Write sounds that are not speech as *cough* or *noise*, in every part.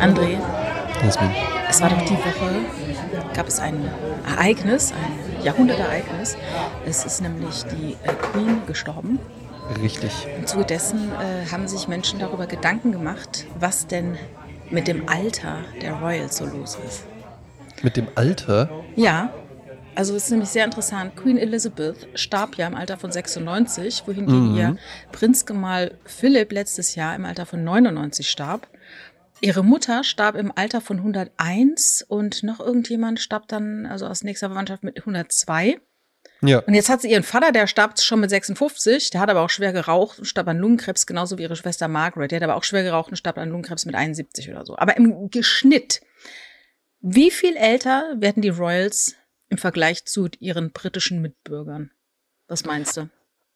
André, Jasmin. es war doch die Woche, gab es ein Ereignis, ein Jahrhundertereignis. Es ist nämlich die äh, Queen gestorben. Richtig. Im Zuge dessen äh, haben sich Menschen darüber Gedanken gemacht, was denn mit dem Alter der Royals so los ist. Mit dem Alter, Ja, also es ist nämlich sehr interessant. Queen Elizabeth starb ja im Alter von 96, wohingegen ihr Prinzgemahl Philipp letztes Jahr im Alter von 99 starb. Ihre Mutter starb im Alter von 101 und noch irgendjemand starb dann, also aus nächster Verwandtschaft mit 102. ja, Und jetzt hat sie ihren Vater, der starb schon mit 56, der hat aber auch schwer geraucht und starb an Lungenkrebs, genauso wie ihre Schwester Margaret. Die hat aber auch schwer geraucht und starb an Lungenkrebs mit 71 oder so. Aber im Geschnitt, wie viel älter werden die Royals im Vergleich zu ihren britischen Mitbürgern? Was meinst du?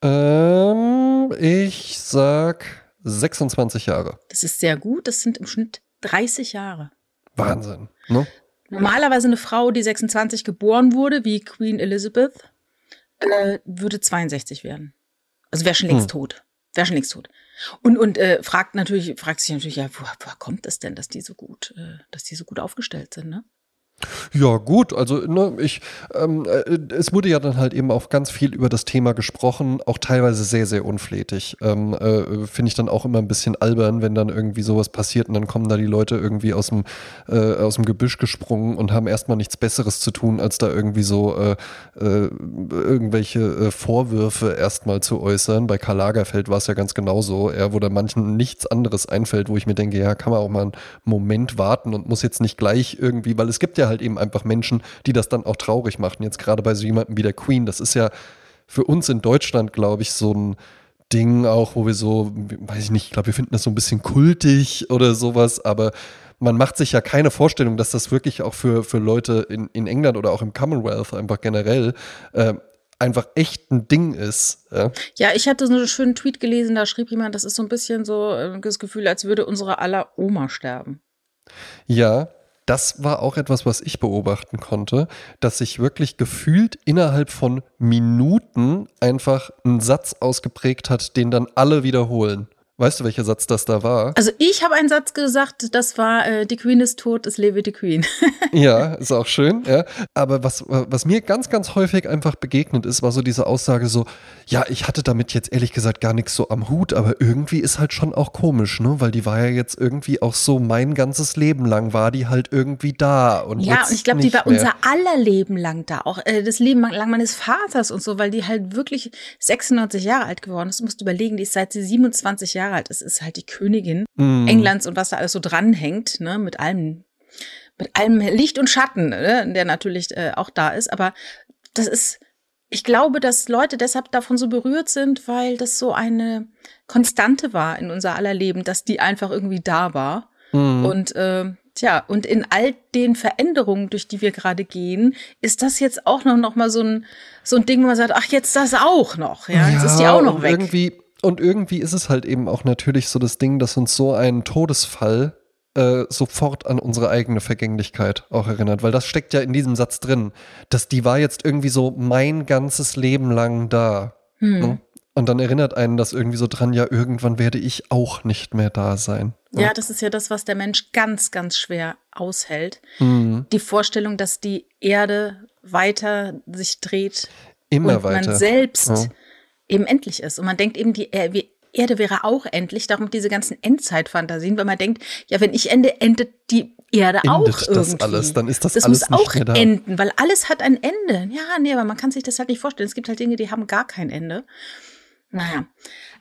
ähm, ich sag 26 Jahre. Das ist sehr gut, das sind im Schnitt 30 Jahre. Wahnsinn. Ne? Normalerweise eine Frau, die 26 geboren wurde, wie Queen Elizabeth, äh, würde 62 werden. Also wäre schon längst Hm. tot. Wäre schon längst tot. Und, und äh, fragt natürlich, fragt sich natürlich, ja, woher, woher kommt es denn, dass die so gut, äh, dass die so gut aufgestellt sind, ne? Ja, gut, also ne, ich, ähm, äh, es wurde ja dann halt eben auch ganz viel über das Thema gesprochen, auch teilweise sehr, sehr unflätig. Ähm, äh, Finde ich dann auch immer ein bisschen albern, wenn dann irgendwie sowas passiert und dann kommen da die Leute irgendwie aus dem, äh, aus dem Gebüsch gesprungen und haben erstmal nichts Besseres zu tun, als da irgendwie so äh, äh, irgendwelche äh, Vorwürfe erstmal zu äußern. Bei Karl Lagerfeld war es ja ganz genauso, er, wo da manchen nichts anderes einfällt, wo ich mir denke, ja, kann man auch mal einen Moment warten und muss jetzt nicht gleich irgendwie, weil es gibt ja halt eben einfach Menschen, die das dann auch traurig machen. Jetzt gerade bei so jemandem wie der Queen, das ist ja für uns in Deutschland, glaube ich, so ein Ding auch, wo wir so, weiß ich nicht, ich glaube, wir finden das so ein bisschen kultig oder sowas, aber man macht sich ja keine Vorstellung, dass das wirklich auch für, für Leute in, in England oder auch im Commonwealth einfach generell äh, einfach echt ein Ding ist. Ja? Ja, ich hatte so einen schönen Tweet gelesen, da schrieb jemand, das ist so ein bisschen so äh, das Gefühl, als würde unsere aller Oma sterben. Ja, das war auch etwas, was ich beobachten konnte, dass sich wirklich gefühlt innerhalb von Minuten einfach ein Satz ausgeprägt hat, den dann alle wiederholen. Weißt du, welcher Satz das da war? Also ich habe einen Satz gesagt, das war, äh, die Queen ist tot, es lebe die Queen. *laughs* Ja, ist auch schön, ja. Aber was, was mir ganz, ganz häufig einfach begegnet ist, war so diese Aussage so, ja, ich hatte damit jetzt ehrlich gesagt gar nichts so am Hut, aber irgendwie ist halt schon auch komisch, ne? Weil die war ja jetzt irgendwie auch so mein ganzes Leben lang war die halt irgendwie da. Und Ja, und ich glaube, die war mehr. unser aller Leben lang da, auch äh, das Leben lang meines Vaters und so, weil die halt wirklich 96 Jahre alt geworden ist. Du musst überlegen, die ist seit sie 27 Jahre alt ist, ist halt die Königin Mm. Englands und was da alles so dranhängt, ne, mit allem, mit allem Licht und Schatten, ne, der natürlich äh, auch da ist. Aber das ist, ich glaube, dass Leute deshalb davon so berührt sind, weil das so eine Konstante war in unser aller Leben, dass die einfach irgendwie da war. Mhm. Und äh, tja, und in all den Veränderungen, durch die wir gerade gehen, ist das jetzt auch noch, noch mal so ein, so ein Ding, wo man sagt, ach, jetzt das auch noch. Ja, jetzt ist die auch noch weg. Irgendwie, und irgendwie ist es halt eben auch natürlich so das Ding, dass uns so ein Todesfall äh, sofort an unsere eigene Vergänglichkeit auch erinnert, weil das steckt ja in diesem Satz drin, dass die war jetzt irgendwie so mein ganzes Leben lang da. Hm. Ne? Und dann erinnert einen das irgendwie so dran, ja, irgendwann werde ich auch nicht mehr da sein. Ne? Ja, das ist ja das, was der Mensch ganz, ganz schwer aushält. Mhm. Die Vorstellung, dass die Erde weiter sich dreht Immer und weiter. man selbst Ja. Eben endlich ist. Und man denkt eben, die Er- Erde wäre auch endlich, darum diese ganzen Endzeitfantasien, weil man denkt, ja, wenn ich ende, endet die Erde auch Endet das irgendwie. alles, dann ist das das alles muss nicht auch mehr da. enden, weil alles hat ein Ende. Ja, nee, aber man kann sich das halt nicht vorstellen. Es gibt halt Dinge, die haben gar kein Ende. Naja.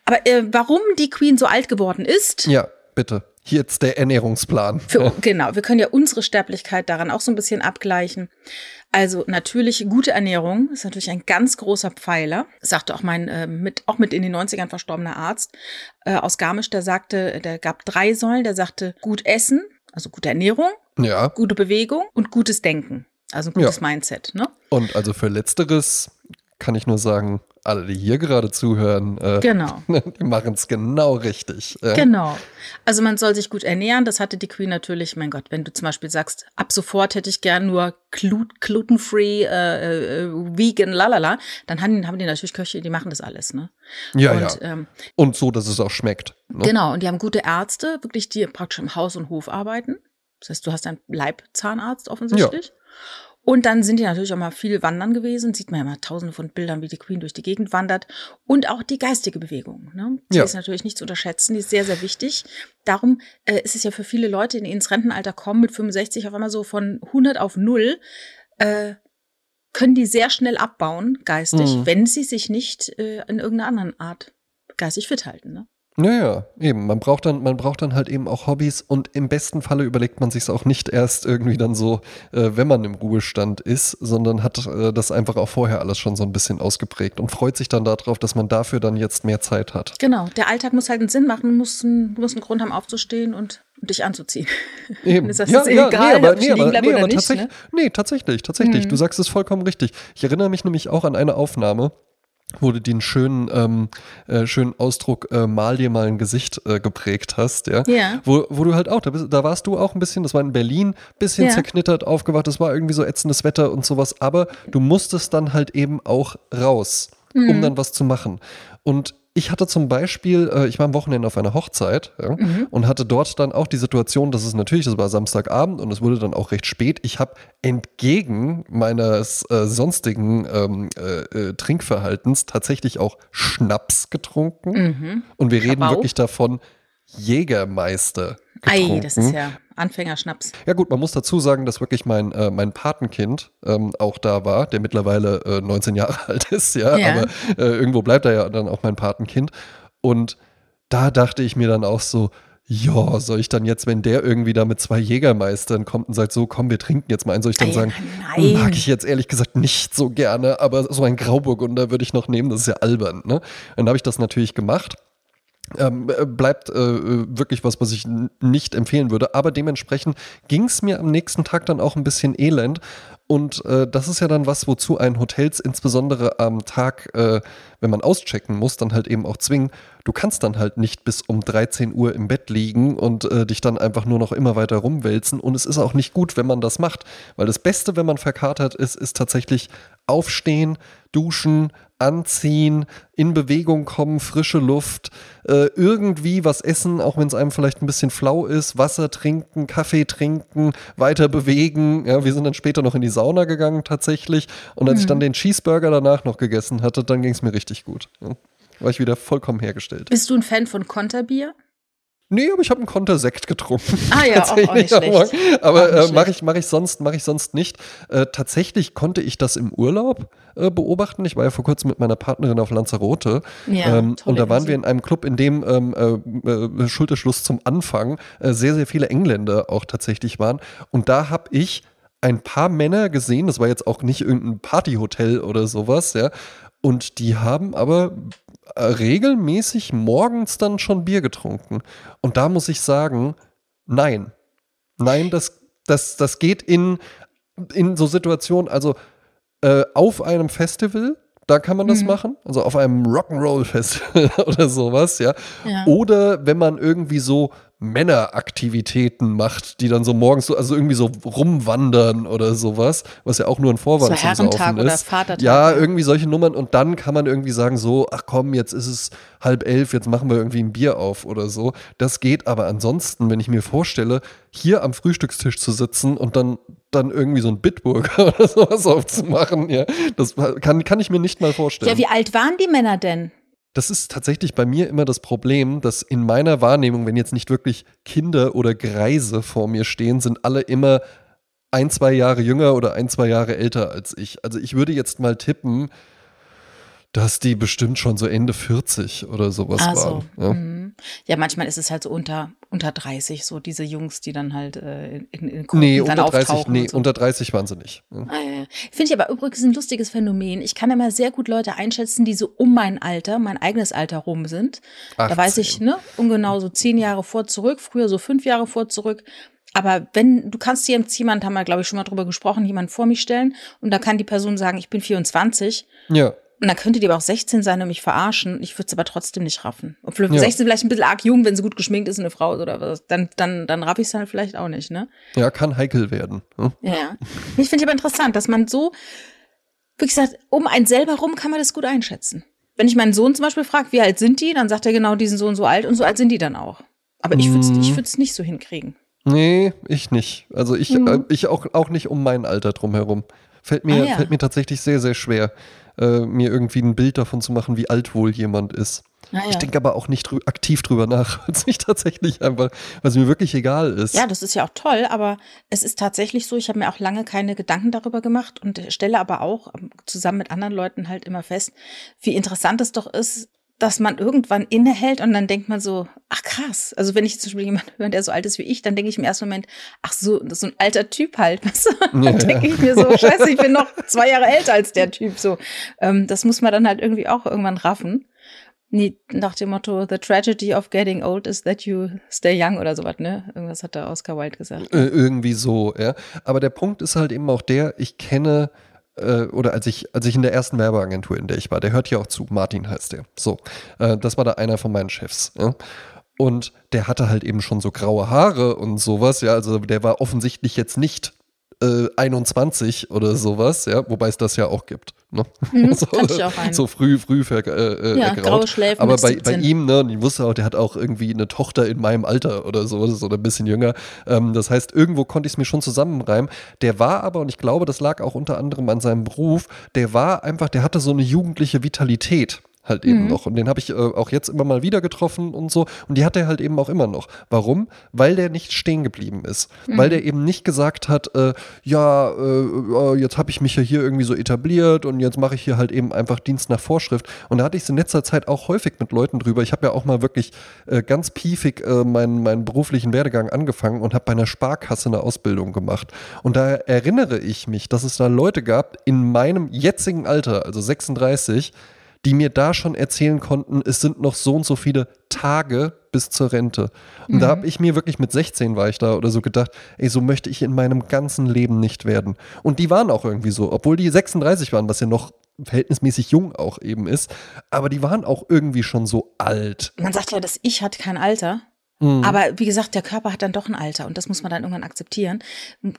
Aber äh, warum die Queen so alt geworden ist, Ja, bitte. Hier jetzt der Ernährungsplan. für, genau, wir können ja unsere Sterblichkeit daran auch so ein bisschen abgleichen. Also natürlich gute Ernährung ist natürlich ein ganz großer Pfeiler, sagte auch mein äh, mit auch mit in den 90ern verstorbener Arzt äh, aus Garmisch, der sagte, der gab drei Säulen, der sagte gut essen, also gute Ernährung, Ja. gute Bewegung und gutes Denken, also ein gutes Ja. Mindset, ne? Und also für Letzteres kann ich nur sagen, alle, die hier gerade zuhören, äh, Genau. *laughs* die machen es genau richtig. Äh, Genau. Also man soll sich gut ernähren. Das hatte die Queen natürlich. Mein Gott, wenn du zum Beispiel sagst, ab sofort hätte ich gern nur Glut glutenfree, äh, äh, vegan, lalala, dann haben, haben die natürlich Köche, die machen das alles. Ne? Ja, Und ja. ähm, Und so, dass es auch schmeckt. Ne? Genau, und die haben gute Ärzte, wirklich, die praktisch im Haus und Hof arbeiten. Das heißt, du hast einen Leibzahnarzt offensichtlich. Ja. Und dann sind die natürlich auch mal viel wandern gewesen. Sieht man ja mal tausende von Bildern, wie die Queen durch die Gegend wandert. Und auch die geistige Bewegung. Ne? Die ja. ist natürlich nicht zu unterschätzen. Die ist sehr, sehr wichtig. Darum äh, ist es ja für viele Leute, die ins Rentenalter kommen, mit 65 auf einmal so von 100 auf 0, äh, können die sehr schnell abbauen, geistig, mhm. wenn sie sich nicht äh, in irgendeiner anderen Art geistig fit halten. Ne? Naja, eben. Man braucht dann, man braucht dann halt eben auch Hobbys und im besten Falle überlegt man sich auch nicht erst irgendwie dann so, äh, wenn man im Ruhestand ist, sondern hat äh, das einfach auch vorher alles schon so ein bisschen ausgeprägt und freut sich dann darauf, dass man dafür dann jetzt mehr Zeit hat. Genau. Der Alltag muss halt einen Sinn machen, muss, ein, muss einen Grund haben, aufzustehen und dich anzuziehen. Eben. *laughs* ist das ja, ja, egal, nee, aber, nee, aber, nee, aber nicht, tatsächlich, ne? nee, tatsächlich, tatsächlich. Mhm. Du sagst es vollkommen richtig. Ich erinnere mich nämlich auch an eine Aufnahme wo du den schönen, ähm, äh, schönen Ausdruck äh, mal dir mal ein Gesicht äh, geprägt hast, ja. ja. Wo, wo du halt auch, da, bist, da warst du auch ein bisschen, das war in Berlin, bisschen ja. zerknittert, aufgewacht, das war irgendwie so ätzendes Wetter und sowas, aber du musstest dann halt eben auch raus, mhm. um dann was zu machen. Und ich hatte zum Beispiel, äh, ich war am Wochenende auf einer Hochzeit ja, mhm. und hatte dort dann auch die Situation, dass es natürlich, das war Samstagabend und es wurde dann auch recht spät. Ich habe entgegen meines äh, sonstigen ähm, äh, äh Trinkverhaltens tatsächlich auch Schnaps getrunken. Mhm. Und wir reden wirklich davon Jägermeister getrunken. Ei, das ist ja Anfängerschnaps. Ja gut, man muss dazu sagen, dass wirklich mein, äh, mein Patenkind ähm, auch da war, der mittlerweile äh, 19 Jahre *laughs* alt ist, ja, ja. aber äh, irgendwo bleibt er ja dann auch mein Patenkind. Und da dachte ich mir dann auch so, ja, soll ich dann jetzt, wenn der irgendwie da mit zwei Jägermeistern kommt und sagt, so komm, wir trinken jetzt mal ein, soll ich dann sagen, nein. mag ich jetzt ehrlich gesagt nicht so gerne, aber so ein Grauburgunder würde ich noch nehmen, das ist ja albern. Ne? Dann habe ich das natürlich gemacht ähm, äh, bleibt äh, wirklich was, was ich nicht empfehlen würde. Aber dementsprechend ging es mir am nächsten Tag dann auch ein bisschen elend. Und äh, das ist ja dann was, wozu ein Hotels insbesondere am Tag, äh, wenn man auschecken muss, dann halt eben auch zwingen. Du kannst dann halt nicht bis um 13 Uhr im Bett liegen und äh, dich dann einfach nur noch immer weiter rumwälzen. Und es ist auch nicht gut, wenn man das macht. Weil das Beste, wenn man verkatert ist, ist tatsächlich aufstehen, duschen, anziehen, in Bewegung kommen, frische Luft, äh, irgendwie was essen, auch wenn es einem vielleicht ein bisschen flau ist, Wasser trinken, Kaffee trinken, weiter bewegen. Ja, wir sind dann später noch in die Sauna gegangen tatsächlich. Und als mhm. ich dann den Cheeseburger danach noch gegessen hatte, dann ging es mir richtig gut. Ja. War ich wieder vollkommen hergestellt. Bist du ein Fan von Konterbier? Nee, aber ich habe einen Konter Sekt getrunken. Ah ja, *laughs* auch, auch nicht schlecht. Aber äh, mache ich, mach ich, sonst, mach ich sonst nicht. Äh, tatsächlich konnte ich das im Urlaub äh, beobachten. Ich war ja vor kurzem mit meiner Partnerin auf Lanzarote. Ja, ähm, und da waren Musik. wir in einem Club, in dem ähm, äh, äh, Schulterschluss zum Anfang äh, sehr, sehr viele Engländer auch tatsächlich waren. Und da habe ich ein paar Männer gesehen, das war jetzt auch nicht irgendein Partyhotel oder sowas, ja. Und die haben aber regelmäßig morgens dann schon Bier getrunken. Und da muss ich sagen, nein. Nein, das, das, das geht in, in so Situationen, also äh, auf einem Festival, da kann man das mhm. machen, also auf einem Rock'n'Roll-Festival *laughs* oder sowas, ja? ja. Oder wenn man irgendwie so Männeraktivitäten macht, die dann so morgens so, also irgendwie so rumwandern oder sowas, was ja auch nur ein Vorwand so zum Saufen ist. Oder Vatertag, ja, irgendwie solche Nummern und dann kann man irgendwie sagen so, ach komm, jetzt ist es halb elf, jetzt machen wir irgendwie ein Bier auf oder so. Das geht aber ansonsten, wenn ich mir vorstelle, hier am Frühstückstisch zu sitzen und dann dann irgendwie so ein Bitburger *laughs* oder sowas aufzumachen, ja, das kann, kann ich mir nicht mal vorstellen. Ja, wie alt waren die Männer denn? Das ist tatsächlich bei mir immer das Problem, dass in meiner Wahrnehmung, wenn jetzt nicht wirklich Kinder oder Greise vor mir stehen, sind alle immer ein, zwei Jahre jünger oder ein, zwei Jahre älter als ich. Also ich würde jetzt mal tippen, dass die bestimmt schon so Ende 40 oder sowas also, waren. Ja. Mhm. ja. manchmal ist es halt so unter, unter 30, so diese Jungs, die dann halt äh, in, in Gruppen nee, dann unter 30, Nee, so. unter 30 waren sie nicht. Ja. Ah, ja. Finde ich aber übrigens ein lustiges Phänomen. Ich kann immer sehr gut Leute einschätzen, die so um mein Alter, mein eigenes Alter rum sind. 18. Da weiß ich, ne, ungenau so zehn Jahre vor zurück, früher so fünf Jahre vor zurück. Aber wenn, du kannst dir jetzt jemand, haben wir glaube ich schon mal drüber gesprochen, jemand vor mich stellen und da kann die Person sagen, ich bin 24. Ja. Und dann könnte die aber auch 16 sein und mich verarschen. Ich würde es aber trotzdem nicht raffen. Obwohl ja. 16 vielleicht ein bisschen arg jung, wenn sie gut geschminkt ist, eine Frau oder was. Dann, dann, dann raff ich es halt vielleicht auch nicht, ne? Ja, kann heikel werden. Hm? Ja. Ich finde aber interessant, dass man so, wie gesagt, um einen selber rum kann man das gut einschätzen. Wenn ich meinen Sohn zum Beispiel frage, wie alt sind die, dann sagt er genau, die sind so und so alt und so alt sind die dann auch. Aber ich würde es ich nicht so hinkriegen. Nee, ich nicht. Also ich, mhm. äh, ich auch, auch nicht um mein Alter drumherum. Fällt mir, ah, ja. fällt mir tatsächlich sehr, sehr schwer, äh, mir irgendwie ein Bild davon zu machen, wie alt wohl jemand ist. Ah, ja. Ich denke aber auch nicht drü aktiv drüber nach, *laughs* weil es mich tatsächlich einfach, weil es mir wirklich egal ist. Ja, das ist ja auch toll, aber es ist tatsächlich so, ich habe mir auch lange keine Gedanken darüber gemacht und stelle aber auch ähm, zusammen mit anderen Leuten halt immer fest, wie interessant es doch ist, dass man irgendwann innehält und dann denkt man so, ach krass. Also wenn ich zum Beispiel jemanden höre, der so alt ist wie ich, dann denke ich im ersten Moment, ach so, das ist so ein alter Typ halt. *laughs* dann ja, denke ja. ich mir so, *laughs* scheiße, ich bin noch zwei Jahre älter als der Typ. So, ähm, das muss man dann halt irgendwie auch irgendwann raffen. Nee, nach dem Motto, the tragedy of getting old is that you stay young oder sowas, ne? Irgendwas hat der Oscar Wilde gesagt. Äh, irgendwie so, ja. Aber der Punkt ist halt eben auch der, ich kenne äh, oder als ich, als ich in der ersten Werbeagentur, in der ich war, der hört hier auch zu, Martin heißt der. So, äh, das war da einer von meinen Chefs. Ja? Und der hatte halt eben schon so graue Haare und sowas, ja, also der war offensichtlich jetzt nicht äh, 21 oder sowas, ja, wobei es das ja auch gibt. Ne? Mhm, *laughs* so, so, früh, früh ver, äh, äh, ja, graue Schläfen Aber bei, bei ihm, ne, und ich wusste auch, der hat auch irgendwie eine Tochter in meinem Alter oder sowas oder ein bisschen jünger. Ähm, das heißt, irgendwo konnte ich es mir schon zusammenreimen. Der war aber, und ich glaube, das lag auch unter anderem an seinem Beruf, der war einfach, der hatte so eine jugendliche Vitalität halt eben mhm. noch. Und den habe ich äh, auch jetzt immer mal wieder getroffen und so. Und die hat er halt eben auch immer noch. Warum? Weil der nicht stehen geblieben ist. Mhm. Weil der eben nicht gesagt hat, äh, ja, äh, äh jetzt habe ich mich ja hier irgendwie so etabliert und jetzt mache ich hier halt eben einfach Dienst nach Vorschrift. Und da hatte ich es in letzter Zeit auch häufig mit Leuten drüber. Ich habe ja auch mal wirklich äh, ganz piefig äh, meinen, meinen beruflichen Werdegang angefangen und habe bei einer Sparkasse eine Ausbildung gemacht. Und da erinnere ich mich, dass es da Leute gab in meinem jetzigen Alter, also 36, die mir da schon erzählen konnten, es sind noch so und so viele Tage bis zur Rente. Und mhm. da habe ich mir wirklich mit 16 war ich da oder so gedacht, ey, so möchte ich in meinem ganzen Leben nicht werden. Und die waren auch irgendwie so, obwohl die 36 waren, was ja noch verhältnismäßig jung auch eben ist, aber die waren auch irgendwie schon so alt. Man sagt ja, das Ich hat kein Alter. Mhm. Aber wie gesagt, der Körper hat dann doch ein Alter und das muss man dann irgendwann akzeptieren.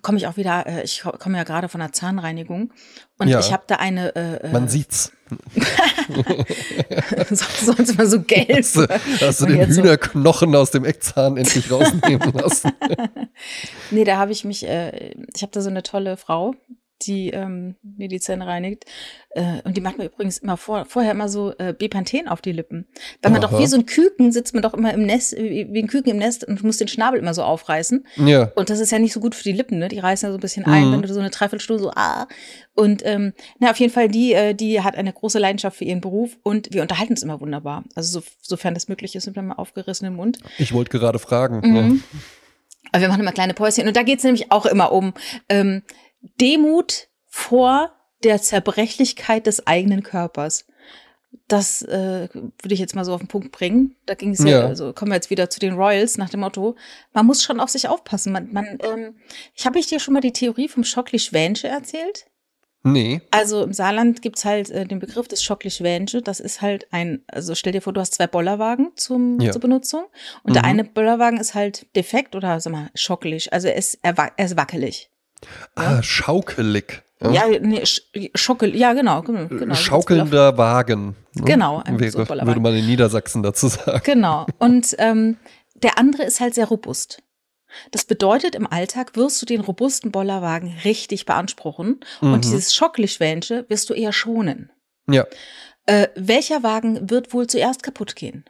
Komme ich auch wieder, äh, ich komme ja gerade von der Zahnreinigung und ja. ich habe da eine. Äh, äh man sieht's. *laughs* *laughs* Sonst immer so gelb. Hast du, hast du den Hühnerknochen so aus dem Eckzahn endlich rausnehmen lassen? *laughs* nee, da habe ich mich, äh, ich habe da so eine tolle Frau, die ähm, mir die Zähne reinigt. Äh, und die macht mir übrigens immer vor, vorher immer so äh, Bepanthen auf die Lippen. Weil man Aha. doch wie so ein Küken sitzt man doch immer im Nest, wie, wie ein Küken im Nest und muss den Schnabel immer so aufreißen. Ja. Und das ist ja nicht so gut für die Lippen, ne? Die reißen ja so ein bisschen ein, mhm. wenn du so eine Dreiviertelstunde so, ah. Und ähm, na, auf jeden Fall, die, äh, die hat eine große Leidenschaft für ihren Beruf und wir unterhalten uns immer wunderbar. Also so, sofern das möglich ist, mit einem aufgerissenen Mund. Ich wollte gerade fragen. Mhm. Ja. Aber wir machen immer kleine Päuschen. Und da geht es nämlich auch immer um ähm, Demut vor der Zerbrechlichkeit des eigenen Körpers. Das äh, würde ich jetzt mal so auf den Punkt bringen. Da ging es ja, ja, also kommen wir jetzt wieder zu den Royals nach dem Motto, man muss schon auf sich aufpassen. Man, man, ähm, ich habe ich dir schon mal die Theorie vom Schockli-Schwänsche erzählt? Nee. Also im Saarland gibt es halt äh, den Begriff des Schockli-Schwänsche. Das ist halt ein, also stell dir vor, du hast zwei Bollerwagen zum, ja. zur Benutzung und mhm. der eine Bollerwagen ist halt defekt oder sag mal schockelig, also er ist, er, er ist wackelig. Ah, schaukelig. Ja, ja nee, schockel, ja genau, genau. genau Schaukelnder Wagen. Ne? Genau. Wäre, so würde man in Niedersachsen dazu sagen. Genau. Und ähm, der andere ist halt sehr robust. Das bedeutet, im Alltag wirst du den robusten Bollerwagen richtig beanspruchen mhm. und dieses Schocklischwänsche wirst du eher schonen. Ja. Äh, welcher Wagen wird wohl zuerst kaputt gehen?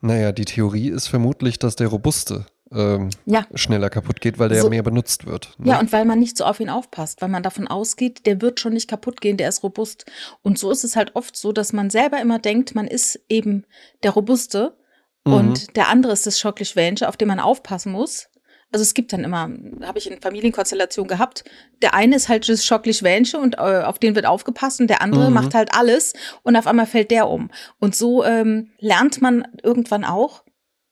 Naja, die Theorie ist vermutlich, dass der robuste ähm, ja. schneller kaputt geht, weil der so, ja mehr benutzt wird. Ne? Ja, und weil man nicht so auf ihn aufpasst, weil man davon ausgeht, der wird schon nicht kaputt gehen, der ist robust. Und so ist es halt oft so, dass man selber immer denkt, man ist eben der Robuste mhm. und der andere ist das Schocklischwänsche, auf den man aufpassen muss. Also es gibt dann immer, habe ich in Familienkonstellationen gehabt, der eine ist halt das Schocklischwänsche und äh, auf den wird aufgepasst und der andere mhm. macht halt alles und auf einmal fällt der um. Und so ähm, lernt man irgendwann auch,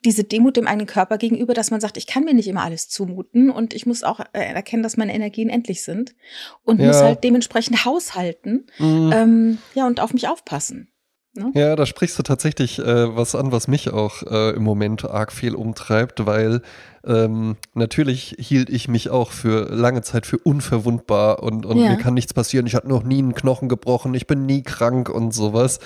diese Demut dem eigenen Körper gegenüber, dass man sagt, ich kann mir nicht immer alles zumuten und ich muss auch äh, erkennen, dass meine Energien endlich sind und ja. muss halt dementsprechend haushalten, mhm. ähm, ja und auf mich aufpassen. Ne? Ja, da sprichst du tatsächlich äh, was an, was mich auch äh, im Moment arg viel umtreibt, weil ähm, natürlich hielt ich mich auch für lange Zeit für unverwundbar und, und Ja. mir kann nichts passieren. Ich hatte noch nie einen Knochen gebrochen, ich bin nie krank und sowas.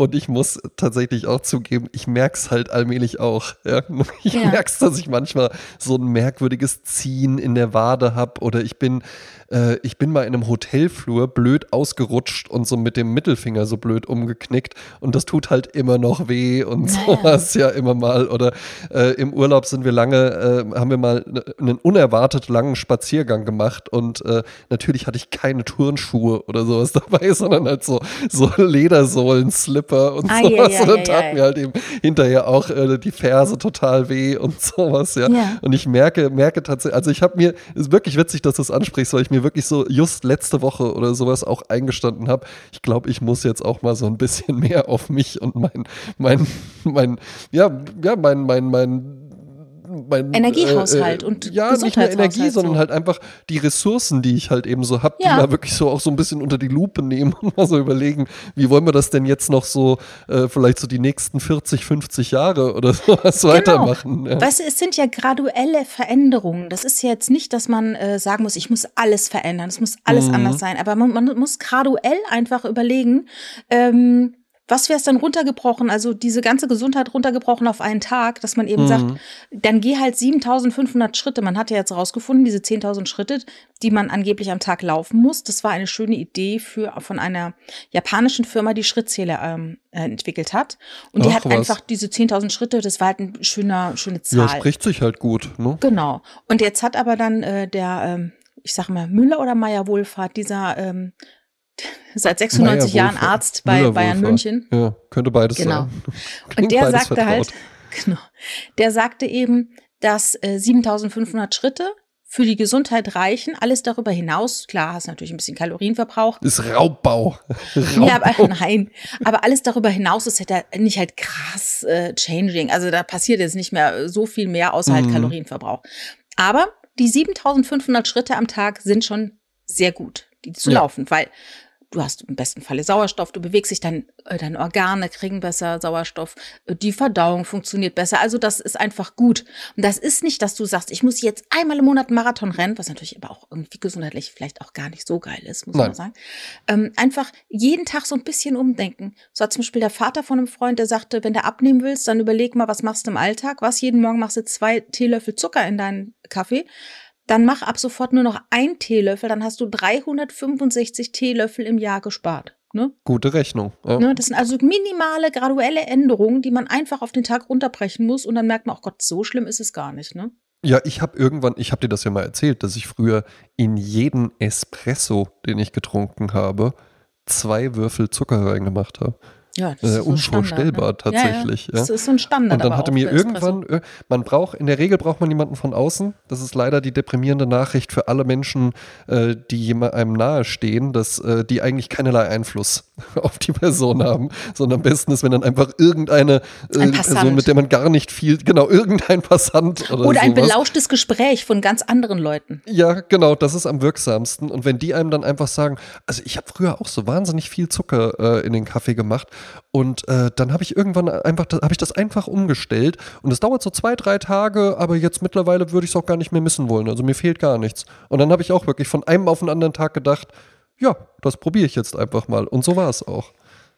Und ich muss tatsächlich auch zugeben, ich merke es halt allmählich auch. Ja? *laughs* Ich Ja. merke es, dass ich manchmal so ein merkwürdiges Ziehen in der Wade habe oder ich bin, äh, ich bin mal in einem Hotelflur blöd ausgerutscht und so mit dem Mittelfinger so blöd umgeknickt und das tut halt immer noch weh und sowas ja immer mal. Oder äh, im Urlaub sind wir lange, äh, haben wir mal ne- einen unerwartet langen Spaziergang gemacht und äh, natürlich hatte ich keine Turnschuhe oder sowas *laughs* dabei, sondern halt so, so Ledersohlen, Slipper und Ei, sowas. ei, und dann ei, tat ei. mir halt eben hinterher auch äh, die Ferse total weh und sowas, ja. Ja. Und ich merke, merke tatsächlich, also ich habe mir, ist wirklich witzig, dass du es ansprichst, weil ich mir wirklich so just letzte Woche oder sowas auch eingestanden habe. Ich glaube, ich muss jetzt auch mal so ein bisschen *laughs* mehr auf mich und mein, mein, mein, ja, ja, mein, mein, mein, mein Energiehaushalt und ja, nicht mehr Energie, Gesundheitshaushalt sondern so. halt einfach die Ressourcen, die ich halt eben so habe, Ja. die mal wirklich so auch so ein bisschen unter die Lupe nehmen und mal so überlegen, wie wollen wir das denn jetzt noch so äh, vielleicht so die nächsten 40, 50 Jahre oder *laughs* sowas weitermachen. Ja. Genau. Weißt du, es sind ja graduelle Veränderungen. Das ist ja jetzt nicht, dass man äh, sagen muss, ich muss alles verändern, es muss alles Mhm. anders sein. Aber man, man muss graduell einfach überlegen, ähm, was wäre es dann runtergebrochen, also diese ganze Gesundheit runtergebrochen auf einen Tag, dass man eben Mhm. sagt, dann geh halt 7500 Schritte. Man hat ja jetzt rausgefunden, diese 10.000 Schritte, die man angeblich am Tag laufen muss. Das war eine schöne Idee für, von einer japanischen Firma, die Schrittzähler ähm, äh, entwickelt hat. Und die Ach, hat was. einfach diese 10.000 Schritte, das war halt eine schöner, schöne Zahl. ja, spricht sich halt gut. Ne? Genau. Und jetzt hat aber dann äh, der, ähm, ich sag mal, Müller oder Meier Wohlfahrt, dieser ähm, seit 96 Meier Jahren. Arzt bei Müller Bayern Wohlfahrt. München. Ja, könnte beides Genau. sein. Und *laughs* Klingt der beides sagte halt, vertraut. *laughs* genau, der sagte eben, dass äh, 7500 Schritte für die Gesundheit reichen. Alles darüber hinaus, klar, hast natürlich ein bisschen Kalorienverbrauch. Ist Raubbau. *laughs* Raubbau. Ja, aber nein. Aber alles darüber hinaus ist halt nicht halt krass äh, changing. Also da passiert jetzt nicht mehr so viel mehr außer halt Mhm. Kalorienverbrauch. Aber die 7500 Schritte am Tag sind schon sehr gut, die zu Ja. laufen, weil du hast im besten Falle Sauerstoff, du bewegst dich, dein, äh, deine Organe kriegen besser Sauerstoff, äh, die Verdauung funktioniert besser. Also das ist einfach gut. Und das ist nicht, dass du sagst, ich muss jetzt einmal im Monat einen Marathon rennen, was natürlich aber auch irgendwie gesundheitlich vielleicht auch gar nicht so geil ist, muss Nein. man sagen. Ähm, einfach jeden Tag so ein bisschen umdenken. So hat zum Beispiel der Vater von einem Freund, der sagte, wenn du abnehmen willst, dann überleg mal, was machst du im Alltag? Was? Jeden Morgen machst du zwei Teelöffel Zucker in deinen Kaffee. Dann mach ab sofort nur noch ein Teelöffel, dann hast du 365 Teelöffel im Jahr gespart. Ne? Gute Rechnung. Ja. Ne? Das sind also minimale, graduelle Änderungen, die man einfach auf den Tag runterbrechen muss und dann merkt man, oh Gott, so schlimm ist es gar nicht. Ne? Ja, ich habe irgendwann, ich habe dir das ja mal erzählt, dass ich früher in jeden Espresso, den ich getrunken habe, zwei Würfel Zucker reingemacht habe. Ja, das Äh, ist so unvorstellbar Standard, ne? tatsächlich, Ja, ja. Das ist so ein Standard. Und dann hatte mir Espresso. irgendwann, man braucht, in der Regel braucht man jemanden von außen. Das ist leider die deprimierende Nachricht für alle Menschen, äh, die einem nahestehen, dass äh, die eigentlich keinerlei Einfluss *laughs* auf die Person haben, sondern am besten ist, wenn dann einfach irgendeine äh, Ein Person, mit der man gar nicht viel, genau, irgendein Passant oder, Oder ein sowas. belauschtes Gespräch von ganz anderen Leuten. Ja, genau, das ist am wirksamsten. Und wenn die einem dann einfach sagen, also ich habe früher auch so wahnsinnig viel Zucker äh, in den Kaffee gemacht und äh, dann habe ich irgendwann einfach, habe ich das einfach umgestellt und es dauert so zwei, drei Tage, aber jetzt mittlerweile würde ich es auch gar nicht mehr missen wollen. Also mir fehlt gar nichts. Und dann habe ich auch wirklich von einem auf den anderen Tag gedacht, ja, das probiere ich jetzt einfach mal. Und so war es auch.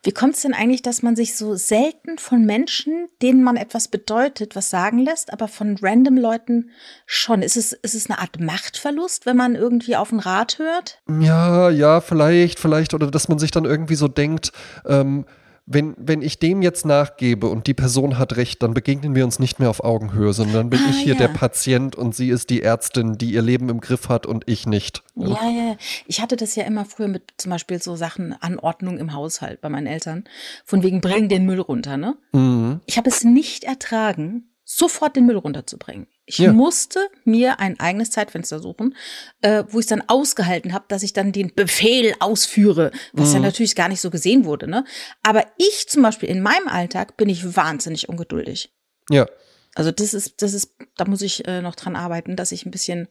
Wie kommt es denn eigentlich, dass man sich so selten von Menschen, denen man etwas bedeutet, was sagen lässt, aber von random Leuten schon? Ist es, ist es eine Art Machtverlust, wenn man irgendwie auf den Rat hört? Ja, ja, vielleicht, vielleicht, oder dass man sich dann irgendwie so denkt, ähm, wenn, wenn ich dem jetzt nachgebe und die Person hat recht, dann begegnen wir uns nicht mehr auf Augenhöhe, sondern bin Ah, ich hier ja. der Patient und sie ist die Ärztin, die ihr Leben im Griff hat und ich nicht. Ja, ja, ja. Ich hatte das ja immer früher mit zum Beispiel so Sachen, Anordnung im Haushalt bei meinen Eltern. Von wegen, bring den Müll runter, ne? Mhm. Ich habe es nicht ertragen, sofort den Müll runterzubringen. Ich Ja. musste mir ein eigenes Zeitfenster suchen, äh, wo ich dann ausgehalten habe, dass ich dann den Befehl ausführe, was ja Mhm. natürlich gar nicht so gesehen wurde. Ne? Aber ich zum Beispiel in meinem Alltag bin ich wahnsinnig ungeduldig. Ja. Also das ist, das ist, da muss ich äh, noch dran arbeiten, dass ich ein bisschen,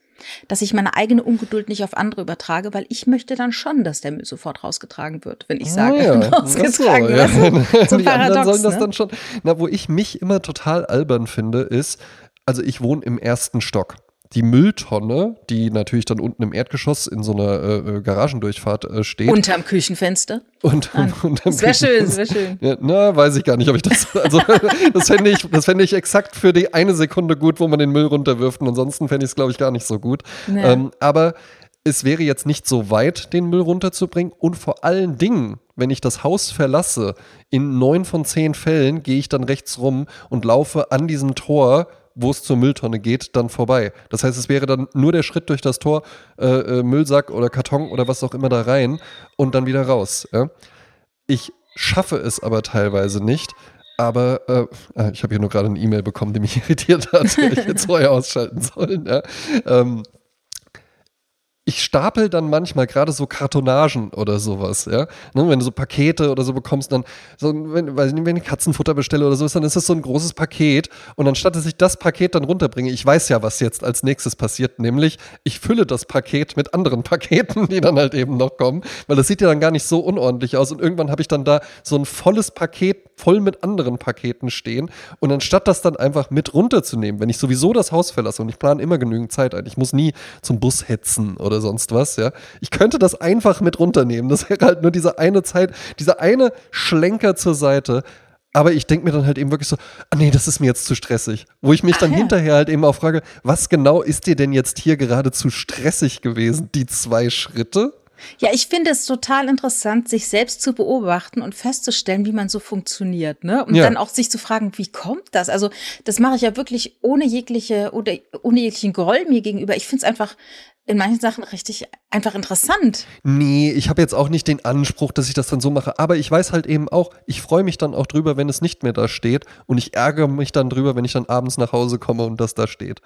dass ich meine eigene Ungeduld nicht auf andere übertrage, weil ich möchte dann schon, dass der Müll sofort rausgetragen wird, wenn ich ah sage, ja. *laughs* rausgetragen. So, ja. *laughs* so *laughs* Die Paradox, anderen sollen das ne? dann schon. Na, wo ich mich immer total albern finde, ist, also ich wohne im ersten Stock die Mülltonne, die natürlich dann unten im Erdgeschoss in so einer äh, äh Garagendurchfahrt äh, steht. Unterm Küchenfenster. Und, ah, *laughs* unterm das wäre schön, das wäre schön. Ja, na, weiß ich gar nicht, ob ich das. Also, *laughs* das fände ich, das ich exakt für die eine Sekunde gut, wo man den Müll runterwirft. Und ansonsten fände ich es, glaube ich, gar nicht so gut. Nee. Ähm, aber es wäre jetzt nicht so weit, den Müll runterzubringen. Und vor allen Dingen, wenn ich das Haus verlasse, in neun von zehn Fällen gehe ich dann rechts rum und laufe an diesem Tor wo es zur Mülltonne geht, dann vorbei. Das heißt, es wäre dann nur der Schritt durch das Tor, äh, äh, Müllsack oder Karton oder was auch immer da rein und dann wieder raus. Ja? Ich schaffe es aber teilweise nicht. Aber äh, ah, ich habe hier nur gerade eine E-Mail bekommen, die mich *laughs* irritiert hat, die ich jetzt vorher ausschalten sollen. Ja? Ähm, ich stapel dann manchmal gerade so Kartonagen oder sowas, ja. Ne, wenn du so Pakete oder so bekommst, dann, so, wenn, weiß nicht, wenn ich Katzenfutter bestelle oder sowas, dann ist das so ein großes Paket. Und anstatt dass ich das Paket dann runterbringe, ich weiß ja, was jetzt als nächstes passiert, nämlich ich fülle das Paket mit anderen *laughs* Paketen, die dann halt eben noch kommen, weil das sieht ja dann gar nicht so unordentlich aus. Und irgendwann habe ich dann da so ein volles Paket voll mit anderen Paketen stehen. Und anstatt das dann einfach mit runterzunehmen, wenn ich sowieso das Haus verlasse und ich plane immer genügend Zeit ein, ich muss nie zum Bus hetzen oder oder sonst was, ja. Ich könnte das einfach mit runternehmen. Das wäre halt nur diese eine Zeit, dieser eine Schlenker zur Seite. Aber ich denke mir dann halt eben wirklich so, ah nee, das ist mir jetzt zu stressig. Wo ich mich dann Ach, ja. hinterher halt eben auch frage, was genau ist dir denn jetzt hier gerade zu stressig gewesen? Die zwei Schritte? Ja, ich finde es total interessant, sich selbst zu beobachten und festzustellen, wie man so funktioniert, ne? Und ja. dann auch sich zu fragen, wie kommt das? Also, das mache ich ja wirklich ohne jegliche oder ohne jeglichen Groll mir gegenüber. Ich finde es einfach in manchen Sachen richtig einfach interessant. Nee, ich habe jetzt auch nicht den Anspruch, dass ich das dann so mache, aber ich weiß halt eben auch, ich freue mich dann auch drüber, wenn es nicht mehr da steht und ich ärgere mich dann drüber, wenn ich dann abends nach Hause komme und das da steht.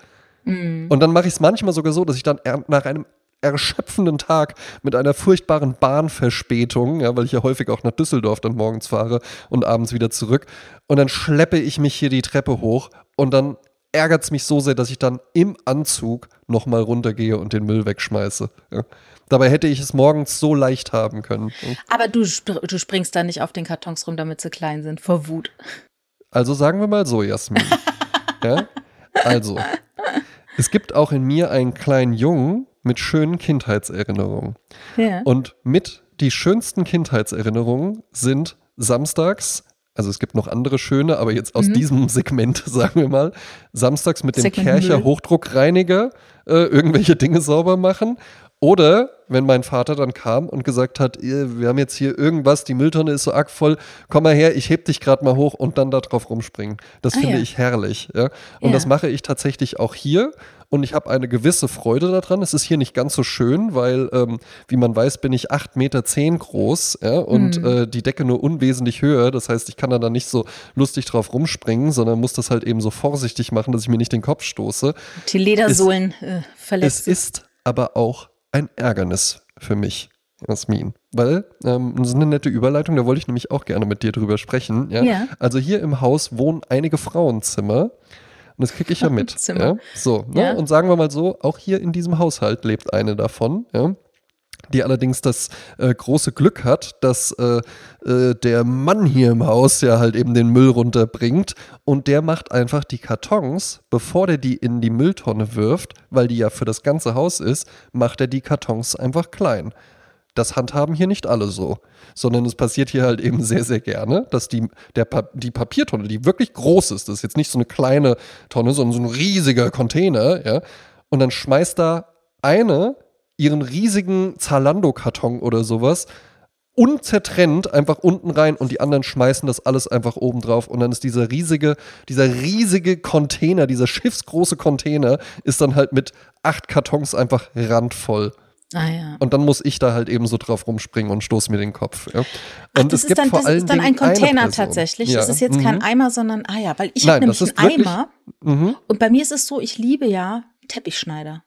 Mm. Und dann mache ich es manchmal sogar so, dass ich dann nach einem erschöpfenden Tag mit einer furchtbaren Bahnverspätung, ja, weil ich ja häufig auch nach Düsseldorf dann morgens fahre und abends wieder zurück. Und dann schleppe ich mich hier die Treppe hoch und dann ärgert es mich so sehr, dass ich dann im Anzug nochmal runtergehe und den Müll wegschmeiße. Ja. Dabei hätte ich es morgens so leicht haben können. Aber du, du springst da nicht auf den Kartons rum, damit sie klein sind, vor Wut. Also sagen wir mal so, Jasmin. *laughs* ja? Also, es gibt auch in mir einen kleinen Jungen mit schönen Kindheitserinnerungen. Ja. Und mit die schönsten Kindheitserinnerungen sind samstags also es gibt noch andere schöne, aber jetzt aus mhm. diesem Segment, *laughs* sagen wir mal, samstags mit dem Segment Kercher Hochdruckreiniger äh, irgendwelche Dinge sauber machen. Oder wenn mein Vater dann kam und gesagt hat, wir haben jetzt hier irgendwas, die Mülltonne ist so arg voll, komm mal her, ich heb dich gerade mal hoch und dann da drauf rumspringen. Das ah, finde ja. ich herrlich. Ja? Und ja. das mache ich tatsächlich auch hier und ich habe eine gewisse Freude daran. Es ist hier nicht ganz so schön, weil, ähm, wie man weiß, bin ich 8,10 Meter zehn groß ja, und mhm. äh, die Decke nur unwesentlich höher. Das heißt, ich kann da dann nicht so lustig drauf rumspringen, sondern muss das halt eben so vorsichtig machen, dass ich mir nicht den Kopf stoße. Die Ledersohlen es, äh, verletzt. Es ist aber auch ein Ärgernis für mich. Jasmin, weil ähm, das ist eine nette Überleitung, da wollte ich nämlich auch gerne mit dir drüber sprechen. Ja? ja. Also hier im Haus wohnen einige Frauenzimmer und das kriege ich ja mit. *laughs* Ja? So, ne? ja. Und sagen wir mal so, auch hier in diesem Haushalt lebt eine davon, ja? Die allerdings das äh, große Glück hat, dass äh, äh, der Mann hier im Haus ja halt eben den Müll runterbringt und der macht einfach die Kartons, bevor der die in die Mülltonne wirft, weil die ja für das ganze Haus ist, macht er die Kartons einfach klein. Das handhaben hier nicht alle so, sondern es passiert hier halt eben sehr, sehr gerne, dass die, der pa die Papiertonne, die wirklich groß ist, das ist jetzt nicht so eine kleine Tonne, sondern so ein riesiger Container, ja, und dann schmeißt da eine ihren riesigen Zalando-Karton oder sowas unzertrennt einfach unten rein und die anderen schmeißen das alles einfach oben drauf und dann ist dieser riesige, dieser riesige Container, dieser schiffsgroße Container ist dann halt mit acht Kartons einfach randvoll. Ah, ja. Und dann muss ich da halt eben so drauf rumspringen und stoße mir den Kopf. Ja. Und Ach, das es gibt dann, vor das allen ist dann ein Container tatsächlich. Ja. Das ist jetzt mhm. kein Eimer, sondern, ah ja, weil ich habe nämlich einen Eimer. Mhm. Und bei mir ist es so, ich liebe ja Teppichschneider.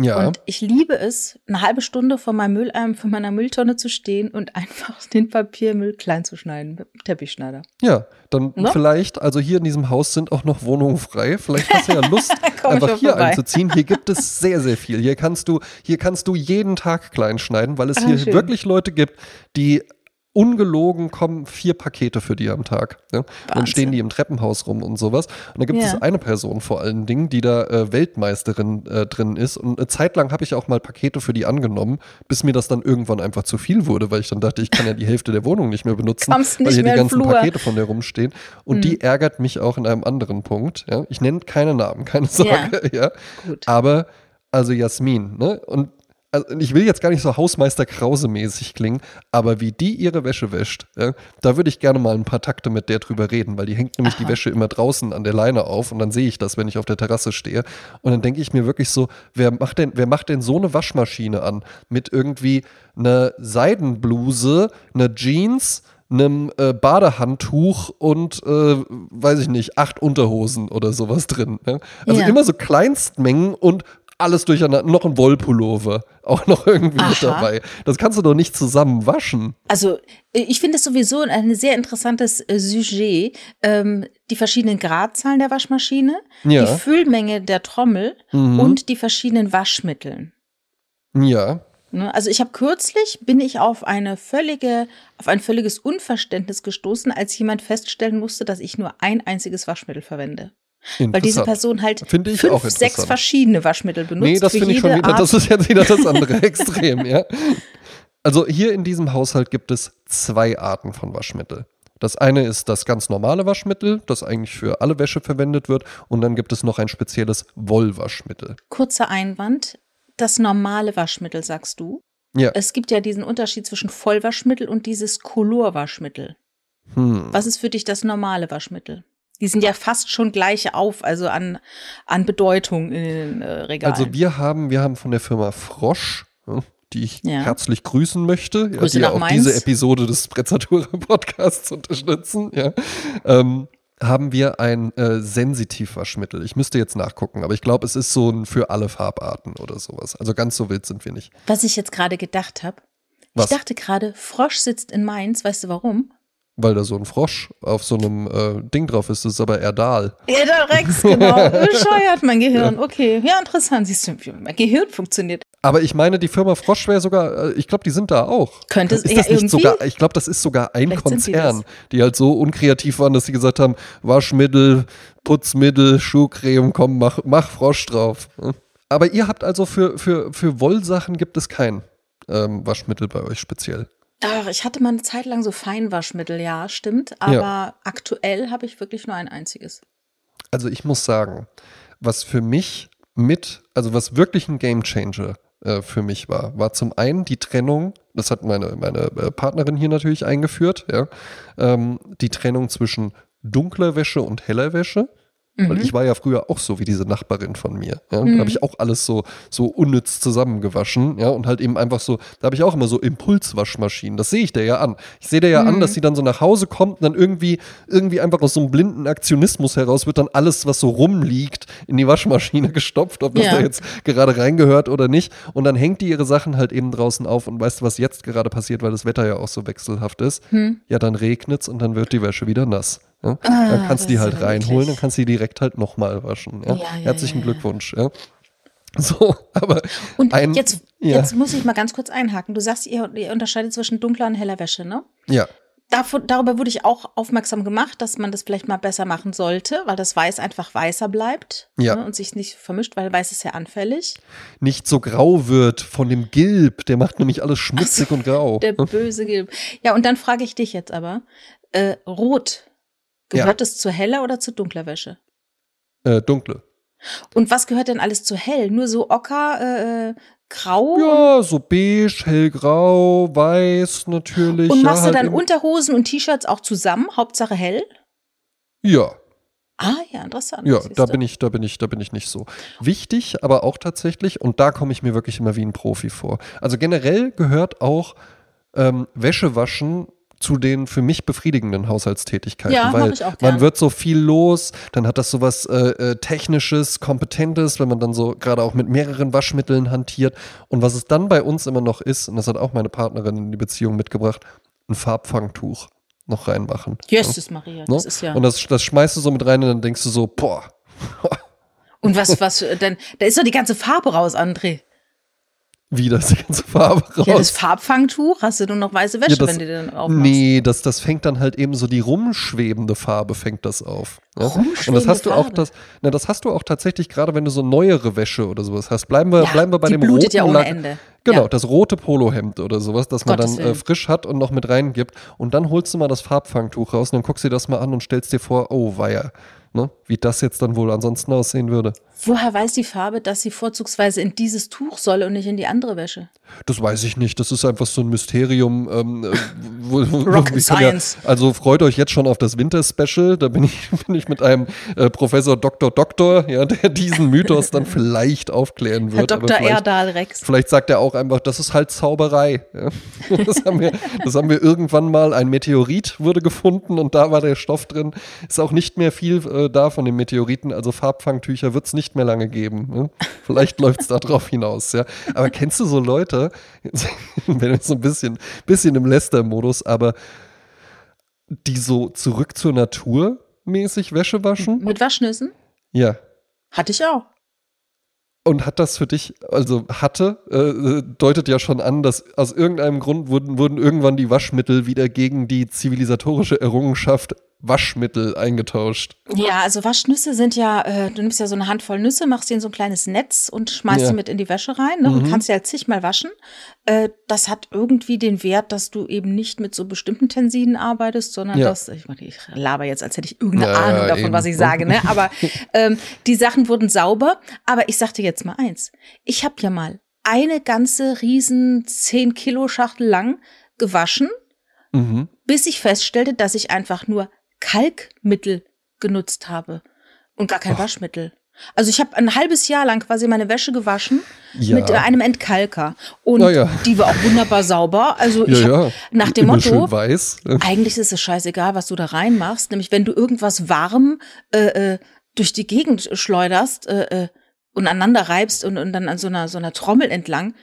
Ja. Und ich liebe es, eine halbe Stunde vor meinem Mülleimer, vor meiner Mülltonne zu stehen und *laughs* einfach den Papiermüll klein zu schneiden mit dem Teppich,schneider. Ja, dann Ne? vielleicht, also hier in diesem Haus sind auch noch Wohnungen frei. Vielleicht hast du ja Lust, *laughs* einfach hier vorbei. einzuziehen. Hier gibt es sehr, sehr viel. Hier kannst du, hier kannst du jeden Tag klein schneiden, weil es Ah, hier schön. wirklich Leute gibt, die ungelogen kommen vier Pakete für die am Tag. Ja? Und dann stehen die im Treppenhaus rum und sowas. Und da gibt Ja. es eine Person vor allen Dingen, die da äh, Weltmeisterin äh, drin ist. Und eine Zeit lang habe ich auch mal Pakete für die angenommen, bis mir das dann irgendwann einfach zu viel wurde, weil ich dann dachte, ich kann ja die Hälfte der Wohnung nicht mehr benutzen, Kommst weil nicht hier die ganzen Flur. Pakete von der rumstehen. Und die ärgert mich auch in einem anderen Punkt. Ja? Ich nenne keine Namen, keine Sorge. *laughs* Ja. Gut. Aber, also Jasmin, ne? Und also ich will jetzt gar nicht so Hausmeister Krause-mäßig klingen, aber wie die ihre Wäsche wäscht, ja, da würde ich gerne mal ein paar Takte mit der drüber reden, weil die hängt nämlich die Wäsche immer draußen an der Leine auf und dann sehe ich das, wenn ich auf der Terrasse stehe. Und dann denke ich mir wirklich so, wer macht denn, wer macht denn so eine Waschmaschine an? Mit irgendwie einer Seidenbluse, einer Jeans, einem äh, Badehandtuch und, äh, weiß ich nicht, acht Unterhosen oder sowas drin. Ne? Also Ja. immer so Kleinstmengen und alles durcheinander. Noch ein Wollpullover auch noch irgendwie mit Aha. dabei. Das kannst du doch nicht zusammen waschen. Also äh, ich finde es sowieso ein sehr interessantes äh, Sujet. Ähm, die verschiedenen Gradzahlen der Waschmaschine, Ja. die Füllmenge der Trommel Mhm. und die verschiedenen Waschmitteln. Ja. Ne? Also ich habe kürzlich bin ich auf eine völlige, auf ein völliges Unverständnis gestoßen, als jemand feststellen musste, dass ich nur ein einziges Waschmittel verwende. Weil diese. Person halt fünf, sechs verschiedene Waschmittel benutzt. Nee, das finde ich schon wieder, Art. das ist jetzt wieder das andere *laughs* Extrem, ja. Also hier in diesem Haushalt gibt es zwei Arten von Waschmittel. Das eine ist das ganz normale Waschmittel, das eigentlich für alle Wäsche verwendet wird. Und dann gibt es noch ein spezielles Wollwaschmittel. Kurzer Einwand. Das normale Waschmittel, sagst du. Ja. Es gibt ja diesen Unterschied zwischen Vollwaschmittel und dieses Colorwaschmittel. Hm. Was ist für dich das normale Waschmittel? Die sind ja fast schon gleich auf, also an, an Bedeutung in den äh, Regalen. Also wir haben, wir haben von der Firma Frosch, die ich Ja. herzlich grüßen möchte, Grüße die ja auch Mainz. diese Episode des Sprezzatura Podcasts unterstützen, ja, ähm, haben wir ein äh, Sensitivwaschmittel. Ich müsste jetzt nachgucken, aber ich glaube, es ist so ein für alle Farbarten oder sowas. Also ganz so wild sind wir nicht. Was ich jetzt gerade gedacht habe. Ich dachte gerade, Frosch sitzt in Mainz. Weißt du warum? Weil da so ein Frosch auf so einem äh, Ding drauf ist, das ist aber Erdal. Ja, der Rex, *laughs* genau. Bescheuert, mein Gehirn. Okay, ja, interessant. Siehst du, wie mein Gehirn funktioniert. Aber ich meine, die Firma Frosch wäre sogar, äh, ich glaube, die sind da auch. Könnte es- ist ja, das nicht sogar, ich glaube, das ist sogar ein Vielleicht Konzern, das. die halt so unkreativ waren, dass sie gesagt haben, Waschmittel, Putzmittel, Schuhcreme, komm, mach, mach Frosch drauf. Ja. Aber ihr habt also für, für, für Wollsachen gibt es kein ähm, Waschmittel bei euch speziell. Ach, ich hatte mal eine Zeit lang so Feinwaschmittel, ja, stimmt. Aber aktuell habe ich wirklich nur ein einziges. Also ich muss sagen, was für mich mit, also was wirklich ein Gamechanger äh, für mich war, war zum einen die Trennung, das hat meine, meine äh, Partnerin hier natürlich eingeführt, ja, ähm, die Trennung zwischen dunkler Wäsche und heller Wäsche. Weil ich war ja früher auch so wie diese Nachbarin von mir. Ja? Da habe ich auch alles so, so unnütz zusammengewaschen, ja, und halt eben einfach so, da habe ich auch immer so Impulswaschmaschinen. Das sehe ich der ja an. Ich sehe der ja an, dass sie dann so nach Hause kommt und dann irgendwie, irgendwie einfach aus so einem blinden Aktionismus heraus wird dann alles, was so rumliegt, in die Waschmaschine *laughs* gestopft, ob das Ja. da jetzt gerade reingehört oder nicht. Und dann hängt die ihre Sachen halt eben draußen auf und weißt du, was jetzt gerade passiert, weil das Wetter ja auch so wechselhaft ist? Ja, dann regnet's und dann wird die Wäsche wieder nass. Ja? dann kannst du die Ah, halt reinholen, dann kannst du die direkt halt nochmal waschen. Ja? Ja, Herzlichen. Glückwunsch. *laughs* So, aber Und ein, jetzt, jetzt muss ich mal ganz kurz einhaken. Du sagst, ihr, ihr unterscheidet zwischen dunkler und heller Wäsche, ne? ja, Davon, darüber wurde ich auch aufmerksam gemacht, dass man das vielleicht mal besser machen sollte, weil das Weiß einfach weißer bleibt Ja. ne, und sich nicht vermischt, weil Weiß ist ja anfällig. nicht so grau wird von dem Gilb, der macht nämlich alles schmutzig und grau. Der böse Gilb. Ja, und dann frage ich dich jetzt aber, äh, Rot, gehört es zu heller oder zu dunkler Wäsche? Äh, dunkle. Und was gehört denn alles zu hell? Nur so Ocker, äh, Grau? Ja, so beige, hellgrau, weiß natürlich. Und ja, machst du halt dann eben- Unterhosen und T-Shirts auch zusammen? Hauptsache hell? Ja, Ah, ja, interessant. Ja, da bin ich, da bin ich, da bin ich nicht so. Wichtig, aber auch tatsächlich, und da komme ich mir wirklich immer wie ein Profi vor. Also generell gehört auch ähm, Wäsche waschen zu den für mich befriedigenden Haushaltstätigkeiten, Ja, weil ich auch man wird so viel los, dann hat das so was äh, äh, technisches, kompetentes, wenn man dann so gerade auch mit mehreren Waschmitteln hantiert und was es dann bei uns immer noch ist und das hat auch meine Partnerin in die Beziehung mitgebracht, ein Farbfangtuch noch reinmachen. Jesus Maria, Ne? das ist ja. Und das, das schmeißt du so mit rein und dann denkst du so, boah, Und was, was, denn, da ist doch die ganze Farbe raus, André. Wie das die *laughs* ganze Farbe raus. Ja, das Farbfangtuch, hast du nur noch weiße Wäsche, Ja, das- wenn du den aufmachst. Nee, das, das fängt dann halt eben so die rumschwebende Farbe fängt das auf. Ja? Und das Rumschwebende hast du auch das, na, das hast du auch tatsächlich gerade, wenn du so neuere Wäsche oder sowas hast. Bleiben wir, Ja, bleiben wir bei die dem blutet roten ja ohne Ende. Genau, Ja. das rote Polohemd oder sowas, das man Gottes dann äh, frisch hat und noch mit reingibt. Und dann holst du mal das Farbfangtuch raus und dann guckst du dir das mal an und stellst dir vor, oh weia, ne? wie das jetzt dann wohl ansonsten aussehen würde. Woher weiß die Farbe, dass sie vorzugsweise in dieses Tuch soll und nicht in die andere Wäsche? Das weiß ich nicht. Das ist einfach so ein Mysterium. Ähm, äh, wo, wo, Rocket können ja, Science. also freut euch jetzt schon auf das Winter-Special. Da bin ich, *laughs* bin ich mit einem äh, Professor Dr. Doktor, ja, der diesen Mythos dann vielleicht aufklären Herr wird. aber Dr. Erdal Rex. Vielleicht sagt er auch einfach, das ist halt Zauberei. Ja. *laughs* Das, haben wir, das haben wir irgendwann mal, ein Meteorit wurde gefunden und da war der Stoff drin. Ist auch nicht mehr viel äh, da von den Meteoriten, also Farbfangtücher wird es nicht mehr lange geben. Ne? Vielleicht *laughs* läuft es darauf hinaus. Ja. Aber kennst du so Leute, *laughs* wenn wir so ein bisschen, bisschen im Lester-Modus, aber die so zurück zur Natur mäßig Wäsche waschen? Mit Waschnüssen? Ja. Hatte ich auch. Und hat das für dich, also hatte, äh, deutet ja schon an, dass aus irgendeinem Grund wurden, wurden irgendwann die Waschmittel wieder gegen die zivilisatorische Errungenschaft Waschmittel eingetauscht. Ja, also Waschnüsse sind ja, äh, du nimmst ja so eine Handvoll Nüsse, machst die in so ein kleines Netz und schmeißt Ja. sie mit in die Wäsche rein ne, und kannst sie halt zigmal waschen. Äh, das hat irgendwie den Wert, dass du eben nicht mit so bestimmten Tensiden arbeitest, sondern Ja. dass, ich, meine, ich laber jetzt, als hätte ich irgendeine Ja, Ahnung ja, davon, eben. was ich sage, ne? Aber *laughs* ähm, die Sachen wurden sauber. Aber ich sag dir jetzt mal eins. Ich habe ja mal eine ganze riesen 10 Kilo Schachtel lang gewaschen Mhm. bis ich feststellte, dass ich einfach nur Kalkmittel genutzt habe und gar kein Waschmittel. Also ich habe ein halbes Jahr lang quasi meine Wäsche gewaschen Ja. mit äh, einem Entkalker und ja. die war auch wunderbar sauber. Also ich hab nach dem Immer Motto, weiß. Eigentlich ist es scheißegal, was du da reinmachst. Nämlich, wenn du irgendwas warm äh, äh, durch die Gegend schleuderst äh, äh, und aneinander reibst und, und dann an so einer, so einer Trommel entlang,